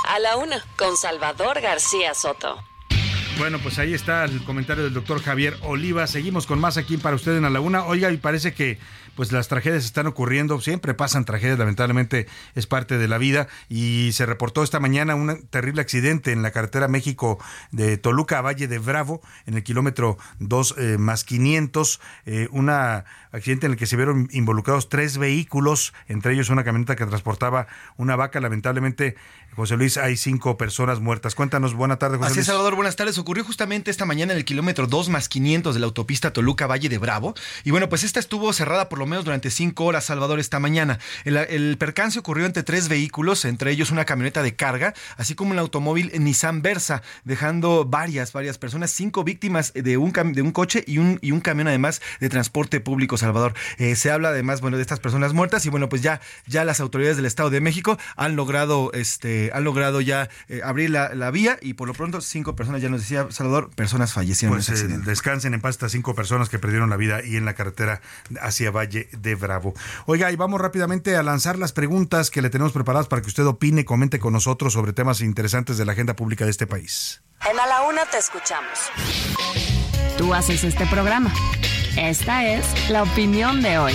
A la una, con Salvador García Soto. Bueno, pues ahí está el comentario del doctor Javier Oliva. Seguimos con más aquí para usted en A la Una. Oiga, y parece que pues las tragedias están ocurriendo, siempre pasan tragedias, lamentablemente es parte de la vida y se reportó esta mañana un terrible accidente en la carretera México de Toluca a Valle de Bravo, en el kilómetro 2 eh, más 500, eh, un accidente en el que se vieron involucrados tres vehículos, entre ellos una camioneta que transportaba una vaca, lamentablemente José Luis, hay cinco personas muertas. Cuéntanos, buena tarde, José Así Luis. Salvador, buenas tardes. Ocurrió justamente esta mañana en el kilómetro 2 más 500 de la autopista Toluca Valle de Bravo. Y bueno, pues esta estuvo cerrada por lo menos durante cinco horas, Salvador, esta mañana. El, percance ocurrió entre tres vehículos, entre ellos una camioneta de carga, así como un automóvil Nissan Versa, dejando varias, varias personas, cinco víctimas de un, de un coche y un, y un camión además de transporte público, Salvador. Eh, se habla además, bueno, de estas personas muertas y bueno, pues ya, ya las autoridades del Estado de México han logrado, este, han logrado ya eh, abrir la, vía y por lo pronto cinco personas, ya nos decía Salvador, personas fallecieron pues, eh, descansen en paz estas cinco personas que perdieron la vida y en la carretera hacia Valle de Bravo. Oiga, y vamos rápidamente a lanzar las preguntas que le tenemos preparadas para que usted opine, comente con nosotros sobre temas interesantes de la agenda pública de este país. En A la Una te escuchamos. Tú haces este programa. Esta es la opinión de hoy.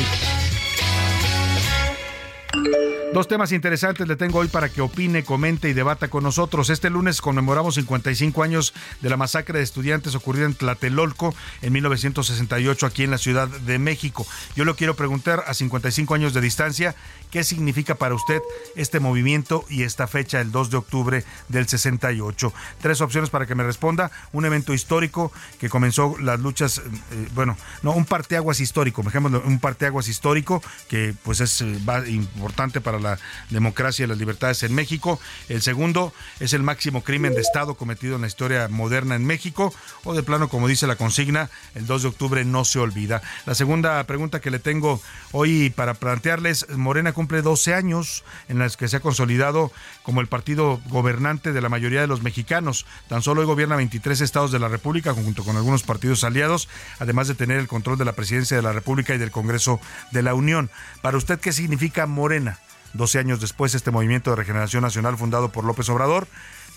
Dos temas interesantes le tengo hoy para que opine, comente y debata con nosotros. Este lunes conmemoramos 55 años de la masacre de estudiantes ocurrida en Tlatelolco en 1968 aquí en la Ciudad de México. Yo le quiero preguntar a 55 años de distancia, ¿qué significa para usted este movimiento y esta fecha, el 2 de octubre del 68? Tres opciones para que me responda. Un evento histórico que comenzó las luchas, eh, bueno, no, un parteaguas histórico, un parteaguas histórico que pues es eh, importante para la democracia y las libertades en México. El segundo es el máximo crimen de Estado cometido en la historia moderna en México. O de plano, como dice la consigna, el 2 de octubre no se olvida. La segunda pregunta que le tengo hoy para plantearles, Morena cumple 12 años en las que se ha consolidado como el partido gobernante de la mayoría de los mexicanos. Tan solo hoy gobierna 23 estados de la República junto con algunos partidos aliados, además de tener el control de la presidencia de la República y del Congreso de la Unión. Para usted, ¿qué significa Morena? 12 años después, este movimiento de regeneración nacional fundado por López Obrador.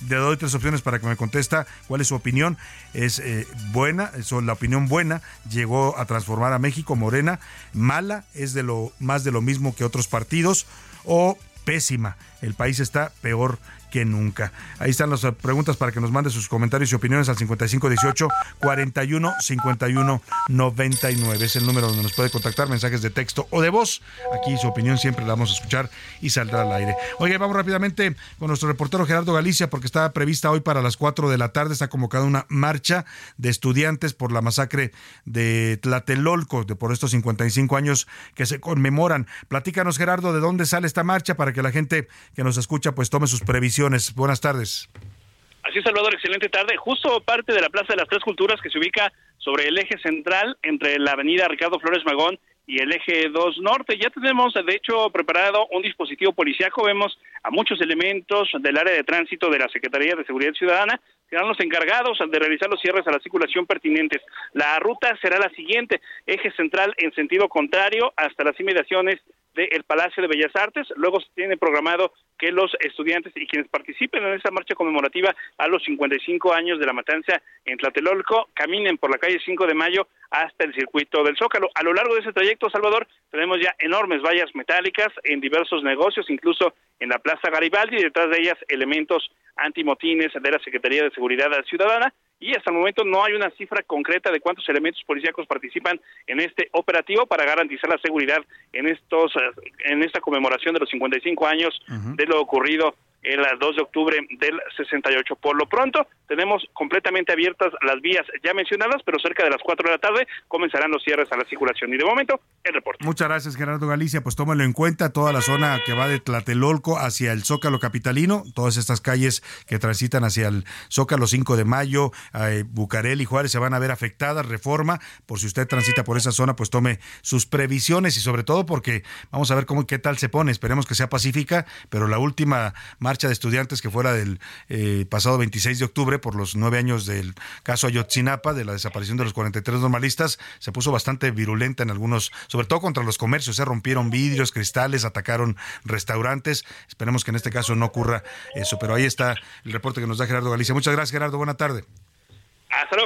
Le doy tres opciones para que me contesta cuál es su opinión. Es eh, buena, es la opinión buena, llegó a transformar a México, Morena. Mala, es de lo más de lo mismo que otros partidos. O pésima, el país está peor que nunca. Ahí están las preguntas para que nos mande sus comentarios y opiniones al 5518 41 51 99. Es el número donde nos puede contactar, mensajes de texto o de voz. Aquí su opinión siempre la vamos a escuchar y saldrá al aire. Oye, vamos rápidamente con nuestro reportero Gerardo Galicia porque está prevista hoy para las 4 de la tarde. Está convocada una marcha de estudiantes por la masacre de Tlatelolco, de por estos 55 años que se conmemoran. Platícanos, Gerardo, de dónde sale esta marcha para que la gente que nos escucha pues tome sus previsiones Buenas tardes. Así Salvador, excelente tarde. Justo parte de la Plaza de las Tres Culturas que se ubica sobre el eje central entre la avenida Ricardo Flores Magón y el eje 2 norte. Ya tenemos, de hecho, preparado un dispositivo policiaco. Vemos a muchos elementos del área de tránsito de la Secretaría de Seguridad Ciudadana serán los encargados de realizar los cierres a la circulación pertinentes. La ruta será la siguiente, eje central en sentido contrario hasta las inmediaciones del Palacio de Bellas Artes. Luego se tiene programado que los estudiantes y quienes participen en esta marcha conmemorativa a los 55 años de la matanza en Tlatelolco caminen por la calle 5 de Mayo hasta el circuito del Zócalo. A lo largo de ese trayecto, Salvador, tenemos ya enormes vallas metálicas en diversos negocios, incluso en la Plaza Garibaldi, y detrás de ellas elementos antimotines de la Secretaría de Seguridad Ciudadana y hasta el momento no hay una cifra concreta de cuántos elementos policíacos participan en este operativo para garantizar la seguridad en estos en esta conmemoración de los 55 años de lo ocurrido el 2 de octubre del 68. Por lo pronto, tenemos completamente abiertas las vías ya mencionadas, pero cerca de las 4 de la tarde comenzarán los cierres a la circulación. Y de momento, el reporte. Muchas gracias, Gerardo Galicia. Pues tómalo en cuenta, toda la zona que va de Tlatelolco hacia el Zócalo Capitalino, todas estas calles que transitan hacia el Zócalo 5 de Mayo, eh, Bucarel y Juárez se van a ver afectadas, reforma, por si usted transita por esa zona, pues tome sus previsiones y sobre todo porque vamos a ver cómo qué tal se pone, esperemos que sea pacífica, pero la última marcha de estudiantes que fuera del eh, pasado 26 de octubre por los nueve años del caso Ayotzinapa, de la desaparición de los 43 normalistas, se puso bastante virulenta en algunos, sobre todo contra los comercios, se rompieron vidrios, cristales, atacaron restaurantes. Esperemos que en este caso no ocurra eso, pero ahí está el reporte que nos da Gerardo Galicia. Muchas gracias, Gerardo. Buena tarde. Hasta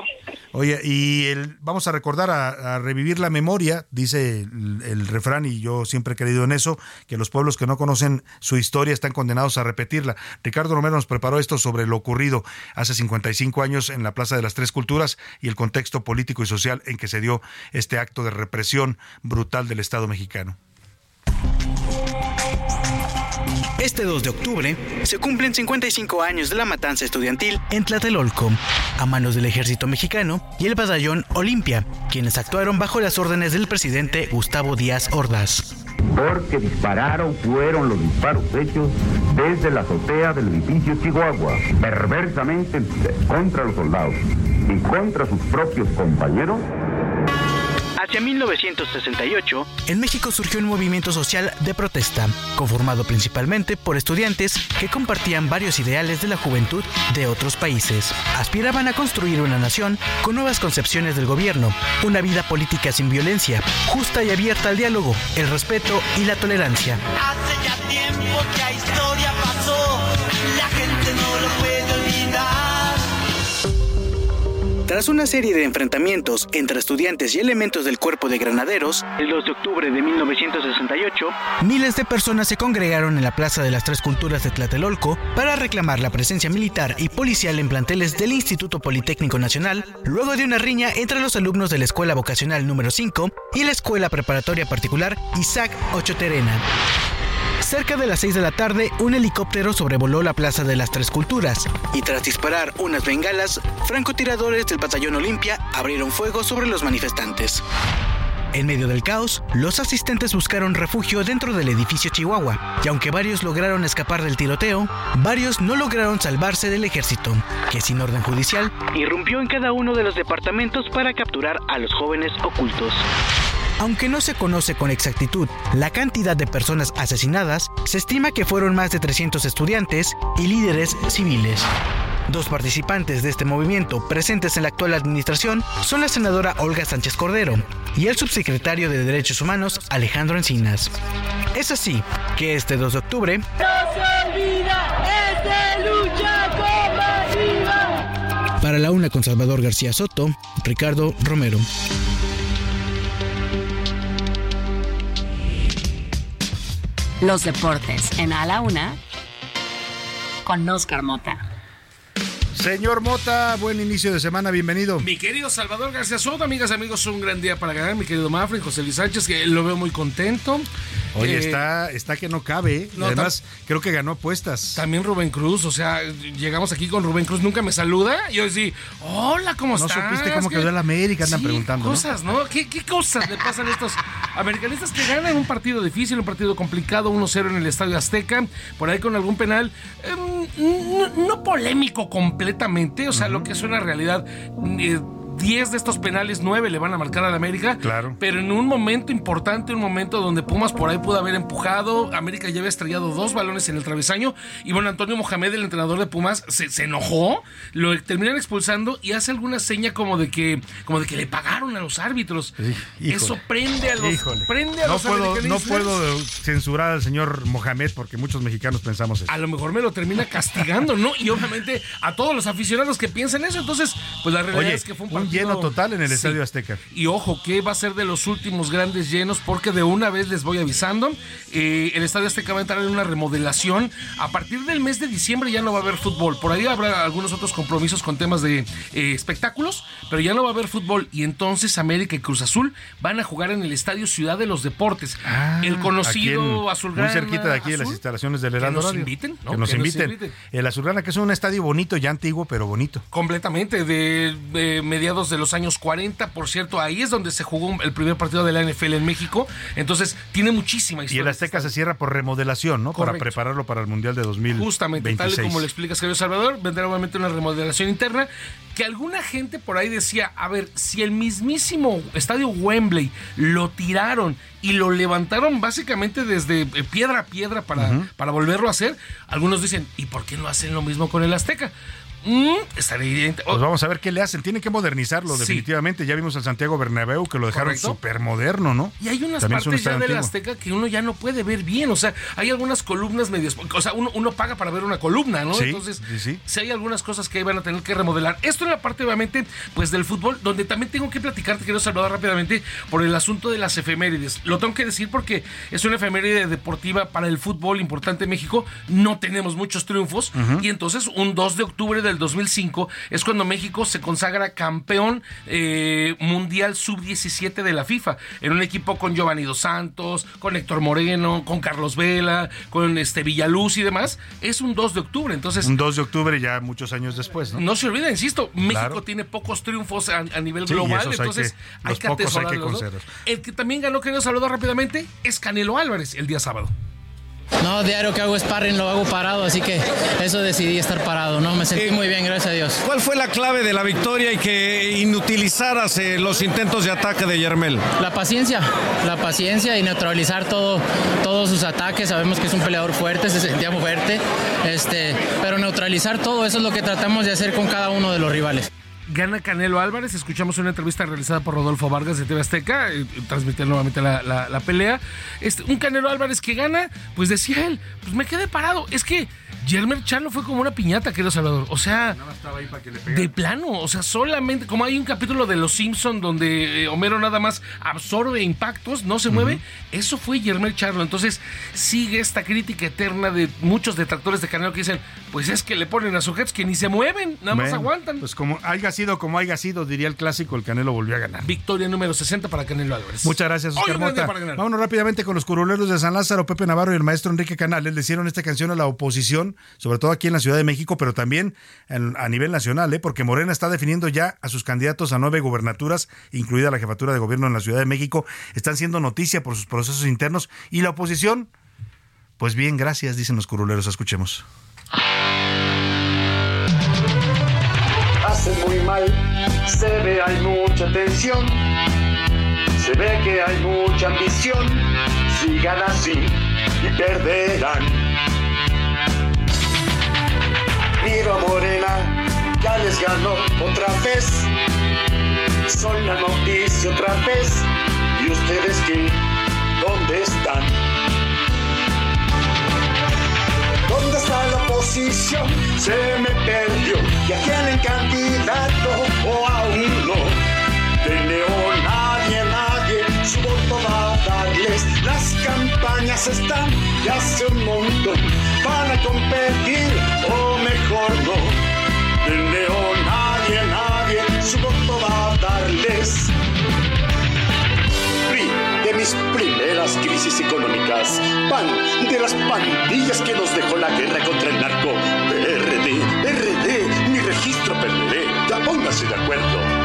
Oye, y el, vamos a recordar, a, revivir la memoria, dice el, refrán, y yo siempre he creído en eso, que los pueblos que no conocen su historia están condenados a repetirla. Ricardo Romero nos preparó esto sobre lo ocurrido hace 55 años en la Plaza de las Tres Culturas y el contexto político y social en que se dio este acto de represión brutal del Estado mexicano. Este 2 de octubre se cumplen 55 años de la matanza estudiantil en Tlatelolco, a manos del ejército mexicano y el batallón Olimpia, quienes actuaron bajo las órdenes del presidente Gustavo Díaz Ordaz. Porque dispararon fueron los disparos hechos desde la azotea del edificio Chihuahua, perversamente contra los soldados y contra sus propios compañeros Hacia 1968, en México surgió un movimiento social de protesta, conformado principalmente por estudiantes que compartían varios ideales de la juventud de otros países. Aspiraban a construir una nación con nuevas concepciones del gobierno, una vida política sin violencia, justa y abierta al diálogo, el respeto y la tolerancia. Hace ya tiempo que la historia pasó, la Tras una serie de enfrentamientos entre estudiantes y elementos del cuerpo de granaderos, el 2 de octubre de 1968, miles de personas se congregaron en la Plaza de las Tres Culturas de Tlatelolco para reclamar la presencia militar y policial en planteles del Instituto Politécnico Nacional, luego de una riña entre los alumnos de la Escuela Vocacional número 5 y la Escuela Preparatoria Particular Isaac Ochoterena. Cerca de las 6 de la tarde, un helicóptero sobrevoló la Plaza de las Tres Culturas y tras disparar unas bengalas, francotiradores del batallón Olimpia abrieron fuego sobre los manifestantes. En medio del caos, los asistentes buscaron refugio dentro del edificio Chihuahua, y aunque varios lograron escapar del tiroteo, varios no lograron salvarse del ejército, que sin orden judicial irrumpió en cada uno de los departamentos para capturar a los jóvenes ocultos. Aunque no se conoce con exactitud la cantidad de personas asesinadas, se estima que fueron más de 300 estudiantes y líderes civiles. Dos participantes de este movimiento presentes en la actual administración son la senadora Olga Sánchez Cordero y el subsecretario de Derechos Humanos Alejandro Encinas. Es así que este 2 de octubre No se olvida, es lucha combativa. Para la una con Salvador García Soto, Ricardo Romero. Los deportes en A la Una con Oscar Mota. Señor Mota, buen inicio de semana, bienvenido. Mi querido Salvador García Soto, amigas, amigos, un gran día para ganar. Mi querido Mafre, José Luis Sánchez, que lo veo muy contento. Oye, Eh, está, está que no cabe. ¿eh? no, Además, creo que ganó apuestas. También Rubén Cruz, o sea, llegamos aquí con Rubén Cruz, nunca me saluda. Y yo decía, hola, ¿cómo No estás? supiste cómo ¿Qué- quedó el América, andan Sí, preguntando. ¿no? Cosas, ¿no? ¿Qué, qué cosas le pasan a estos americanistas que ganan un partido difícil, un partido complicado, 1-0 en el Estadio Azteca, por ahí con algún penal, em, no, no polémico completamente, o sea, lo que es una realidad. eh, 10 de estos penales, 9 le van a marcar al América. Claro. Pero en un momento importante, un momento donde Pumas por ahí pudo haber empujado. América ya había estrellado dos balones en el travesaño. Y bueno, Antonio Mohamed, el entrenador de Pumas, se, se enojó. Lo terminan expulsando y hace alguna seña como de que, como de que le pagaron a los árbitros. híjole. Eso prende a los, Híjole. prende a no los puedo, no americanistas. puedo censurar al señor Mohamed porque muchos mexicanos pensamos eso. A lo mejor me lo termina castigando, ¿no? Y obviamente a todos los aficionados que piensan eso. Entonces, pues la realidad Oye, es que fue un un partido. Lleno total en el Sí. Estadio Azteca. Y ojo, que va a ser de los últimos grandes llenos, porque de una vez les voy avisando. eh, el Estadio Azteca va a entrar en una remodelación. A partir del mes de diciembre ya no va a haber fútbol. Por ahí habrá algunos otros compromisos con temas de eh, espectáculos, pero ya no va a haber fútbol. Y entonces América y Cruz Azul van a jugar en el Estadio Ciudad de los Deportes. el conocido Azulgrana. Muy cerquita de aquí de las instalaciones del Que Heraldo nos Radio. inviten, ¿no? Que nos Que nos inviten. inviten. El Azulgrana, que es un estadio bonito, ya antiguo, pero bonito. Completamente, de, de mediados de los años 40, por cierto, ahí es donde se jugó el primer partido de la NFL en México, entonces tiene muchísima Y historia. el Azteca se cierra por remodelación, ¿no? Para prepararlo para el Mundial de 2026. Justamente, tal y como le explicas, querido Salvador, vendrá obviamente una remodelación interna que alguna gente por ahí decía, a ver, si el mismísimo estadio Wembley lo tiraron y lo levantaron básicamente desde eh, piedra a piedra para, para volverlo a hacer, algunos dicen, ¿y por qué no hacen lo mismo con el Azteca? Mm, estaría. Pues vamos a ver qué le hacen. Tienen que modernizarlo, Sí. definitivamente. Ya vimos al Santiago Bernabéu que lo dejaron súper moderno, ¿no? Y hay unas También partes ya del. Azteca que uno ya no puede ver bien. O sea, hay algunas columnas medias. O sea, uno, uno paga para ver una columna, ¿no? Sí, Entonces, sí, sí hay algunas cosas que van a tener que remodelar. Esto en la parte, obviamente, pues del fútbol, donde también tengo que platicarte, quiero saludar rápidamente por el asunto de las efemérides. Lo tengo que decir porque es una efeméride deportiva para el fútbol importante en México. No tenemos muchos triunfos. Y entonces, un 2 de octubre de del 2005 es cuando México se consagra campeón eh, mundial sub-17 de la FIFA, en un equipo con Giovanni Dos Santos, con Héctor Moreno, con Carlos Vela, con este Villaluz y demás. Es un 2 de octubre, entonces... Un 2 de octubre ya muchos años después, ¿no? No se olvida, insisto, México tiene pocos triunfos a, nivel global, entonces hay que, hay El que también ganó, querido saludar rápidamente, es Canelo Álvarez el día sábado. No, diario que hago sparring lo hago parado, así que eso decidí estar parado, ¿no? Me sentí muy bien, gracias a Dios. ¿Cuál fue la clave de la victoria y que inutilizaras eh, los intentos de ataque de Yermel? La paciencia, la paciencia y neutralizar todo, todos sus ataques. Sabemos que es un peleador fuerte, se sentía fuerte, este, pero neutralizar todo, eso es lo que tratamos de hacer con cada uno de los rivales gana Canelo Álvarez. Escuchamos una entrevista realizada por Rodolfo Vargas de TV Azteca, eh, transmitiendo nuevamente la, pelea. Este, un Canelo Álvarez que gana, pues decía él, pues me quedé parado. Es que Jermer Charlo fue como una piñata, querido Salvador. O sea, de plano, o sea, solamente, como hay un capítulo de Los Simpson donde eh, Homero nada más absorbe impactos, no se mueve, eso fue Jermer Charlo. Entonces, sigue esta crítica eterna de muchos detractores de Canelo que dicen, pues es que le ponen a sujetos que ni se mueven, nada más aguantan. Pues como sido como haya sido, diría el clásico, el Canelo volvió a ganar. Victoria número 60 para Canelo Álvarez. Muchas gracias, Oscar Mota. Vámonos rápidamente con los curuleros de San Lázaro, Pepe Navarro y el maestro Enrique Canales. Le hicieron esta canción a la oposición sobre todo aquí en la Ciudad de México, pero también a nivel nacional, ¿eh? porque Morena está definiendo ya a sus candidatos a nueve gubernaturas, incluida la jefatura de gobierno en la Ciudad de México. Están siendo noticia por sus procesos internos y la oposición, pues bien, gracias, dicen los curuleros. Escuchemos. Hace muy mal, se ve, hay mucha tensión. Se ve que hay mucha ambición. Sigan así y perderán Miro a Morena, ya les ganó otra vez. Son la noticia otra vez. ¿Y ustedes qué? ¿Dónde están? ¿Dónde está la oposición? Se me perdió. ¿Y a quién candidato o a uno? De León nadie, nadie su voto va a darles. Las campañas están ya hace un montón. Van a competir o mejor no. De León nadie, nadie su voto va a darles. Primeras crisis económicas. PAN de las pandillas que nos dejó la guerra contra el narco. PRD, RD, mi registro perderé. Ya póngase de acuerdo.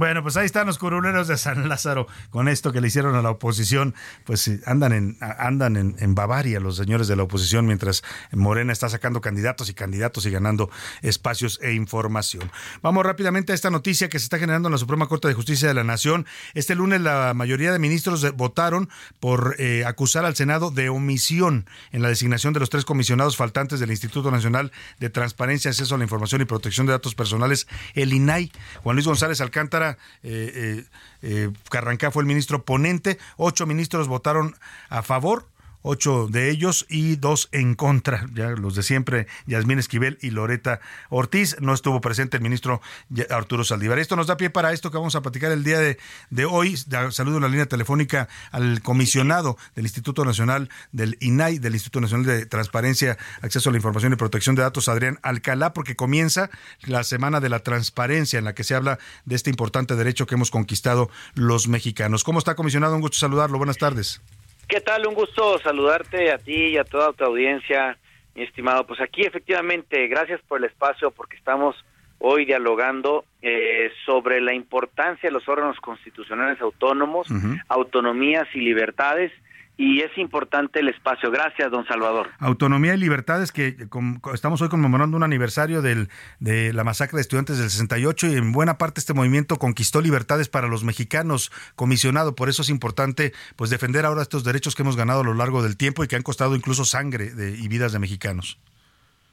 Bueno, pues ahí están los curuleros de San Lázaro con esto que le hicieron a la oposición. Pues andan en andan en, Bavaria los señores de la oposición mientras Morena está sacando candidatos y candidatos y ganando espacios e información. Vamos rápidamente a esta noticia que se está generando en la Suprema Corte de Justicia de la Nación. Este lunes la mayoría de ministros votaron por eh, acusar al Senado de omisión en la designación de los tres comisionados faltantes del Instituto Nacional de Transparencia, Acceso a la Información y Protección de Datos Personales, el INAI. Juan Luis González Alcántara eh, eh, Carrancá fue el ministro ponente, ocho ministros votaron a favor ocho de ellos y dos en contra, ya los de siempre, Yasmín Esquivel y Loreta Ortiz. No estuvo presente el ministro Arturo Saldívar. Esto nos da pie para esto que vamos a platicar el día de, de hoy. Saludo en la línea telefónica al comisionado del Instituto Nacional del INAI, del Instituto Nacional de Transparencia, Acceso a la Información y Protección de Datos, Adrián Alcalá, porque comienza la Semana de la Transparencia en la que se habla de este importante derecho que hemos conquistado los mexicanos. ¿Cómo está, comisionado? Un gusto saludarlo. Buenas tardes. ¿Qué tal? Un gusto saludarte a ti y a toda tu audiencia, mi estimado. Pues aquí efectivamente, gracias por el espacio, porque estamos hoy dialogando eh, sobre la importancia de los órganos constitucionales autónomos, autonomías y libertades y es importante el espacio. Gracias, don Salvador. Autonomía y libertades, que estamos hoy conmemorando un aniversario del, de la masacre de estudiantes del 68 y en buena parte este movimiento conquistó libertades para los mexicanos, comisionado. Por eso es importante pues defender ahora estos derechos que hemos ganado a lo largo del tiempo y que han costado incluso sangre de, y vidas de mexicanos.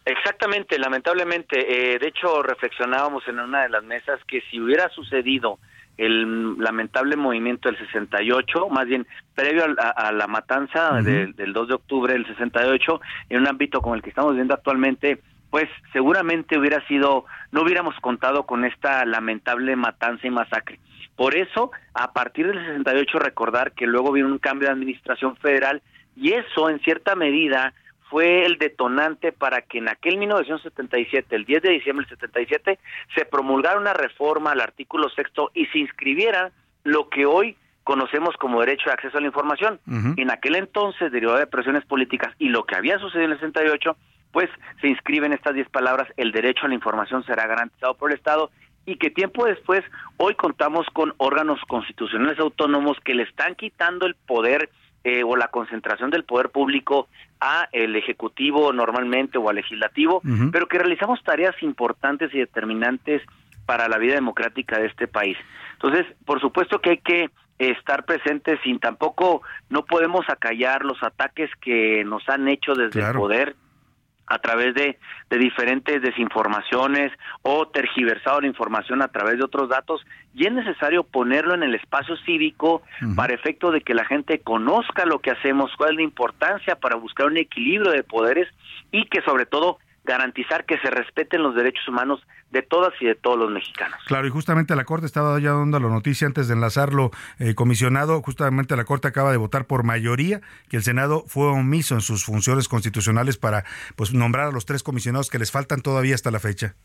Exactamente, lamentablemente. Eh, de hecho, reflexionábamos en una de las mesas que si hubiera sucedido el lamentable movimiento del 68, más bien previo a, la matanza del 2 de octubre del 68, en un ámbito como el que estamos viendo actualmente, pues seguramente hubiera sido, no hubiéramos contado con esta lamentable matanza y masacre. Por eso, a partir del 68, recordar que luego vino un cambio de administración federal y eso, en cierta medida, fue el detonante para que en aquel 1977, el 10 de diciembre del 77, se promulgara una reforma al artículo sexto y se inscribiera lo que hoy conocemos como derecho de acceso a la información. En aquel entonces, derivado de presiones políticas y lo que había sucedido en el 68, pues se inscriben estas 10 palabras, el derecho a la información será garantizado por el Estado y que tiempo después, hoy contamos con órganos constitucionales autónomos que le están quitando el poder eh, o la concentración del poder público a el ejecutivo normalmente o al legislativo, pero que realizamos tareas importantes y determinantes para la vida democrática de este país. Entonces, por supuesto que hay que estar presentes sin tampoco no podemos acallar los ataques que nos han hecho desde el poder a través de, de, diferentes desinformaciones o tergiversado la información a través de otros datos y es necesario ponerlo en el espacio cívico para efecto de que la gente conozca lo que hacemos, cuál es la importancia para buscar un equilibrio de poderes y que sobre todo garantizar que se respeten los derechos humanos de todas y de todos los mexicanos. Claro, y justamente la Corte estaba ya dando la noticia antes de enlazarlo, eh, comisionado, justamente la Corte acaba de votar por mayoría que el Senado fue omiso en sus funciones constitucionales para pues nombrar a los tres comisionados que les faltan todavía hasta la fecha.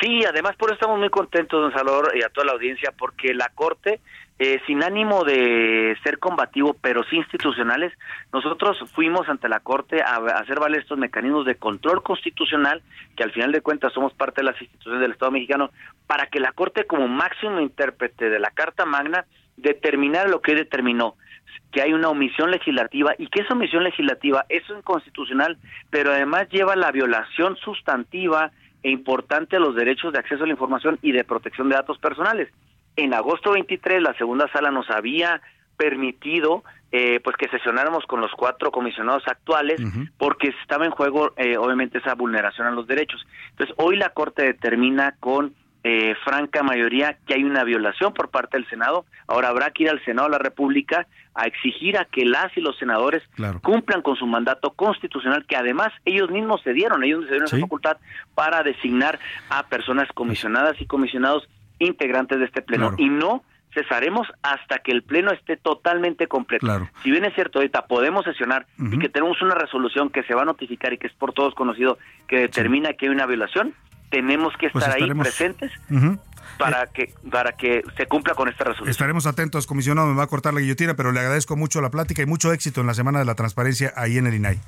Sí, además por eso estamos muy contentos, don Salvador, y a toda la audiencia, porque la Corte eh, sin ánimo de ser combativo, pero sí institucionales, nosotros fuimos ante la Corte a, hacer valer estos mecanismos de control constitucional, que al final de cuentas somos parte de las instituciones del Estado mexicano, para que la Corte como máximo intérprete de la Carta Magna determinara lo que determinó, que hay una omisión legislativa y que esa omisión legislativa es inconstitucional, pero además lleva la violación sustantiva e importante a los derechos de acceso a la información y de protección de datos personales en agosto 23 la segunda sala nos había permitido eh, pues que sesionáramos con los cuatro comisionados actuales porque estaba en juego eh, obviamente esa vulneración a los derechos. Entonces hoy la Corte determina con eh, franca mayoría que hay una violación por parte del Senado. Ahora habrá que ir al Senado de la República a exigir a que las y los senadores cumplan con su mandato constitucional que además ellos mismos se dieron, ellos se dieron esa facultad para designar a personas comisionadas y comisionados integrantes de este pleno y no cesaremos hasta que el pleno esté totalmente completo. Si bien es cierto, ahorita podemos sesionar y que tenemos una resolución que se va a notificar y que es por todos conocido que determina que hay una violación, tenemos que pues estar ahí presentes. Para que para que se cumpla con esta resolución. Estaremos atentos, comisionado, me va a cortar la guillotina, pero le agradezco mucho la plática y mucho éxito en la Semana de la Transparencia ahí en el INAI.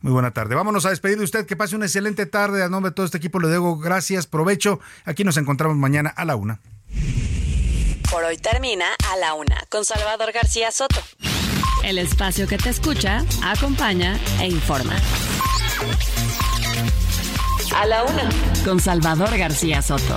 Muy buena tarde. Vámonos a despedir de usted. Que pase una excelente tarde. A nombre de todo este equipo le digo gracias, provecho. Aquí nos encontramos mañana a la una. Por hoy termina a la una con Salvador García Soto. El espacio que te escucha, acompaña e informa. A la una con Salvador García Soto.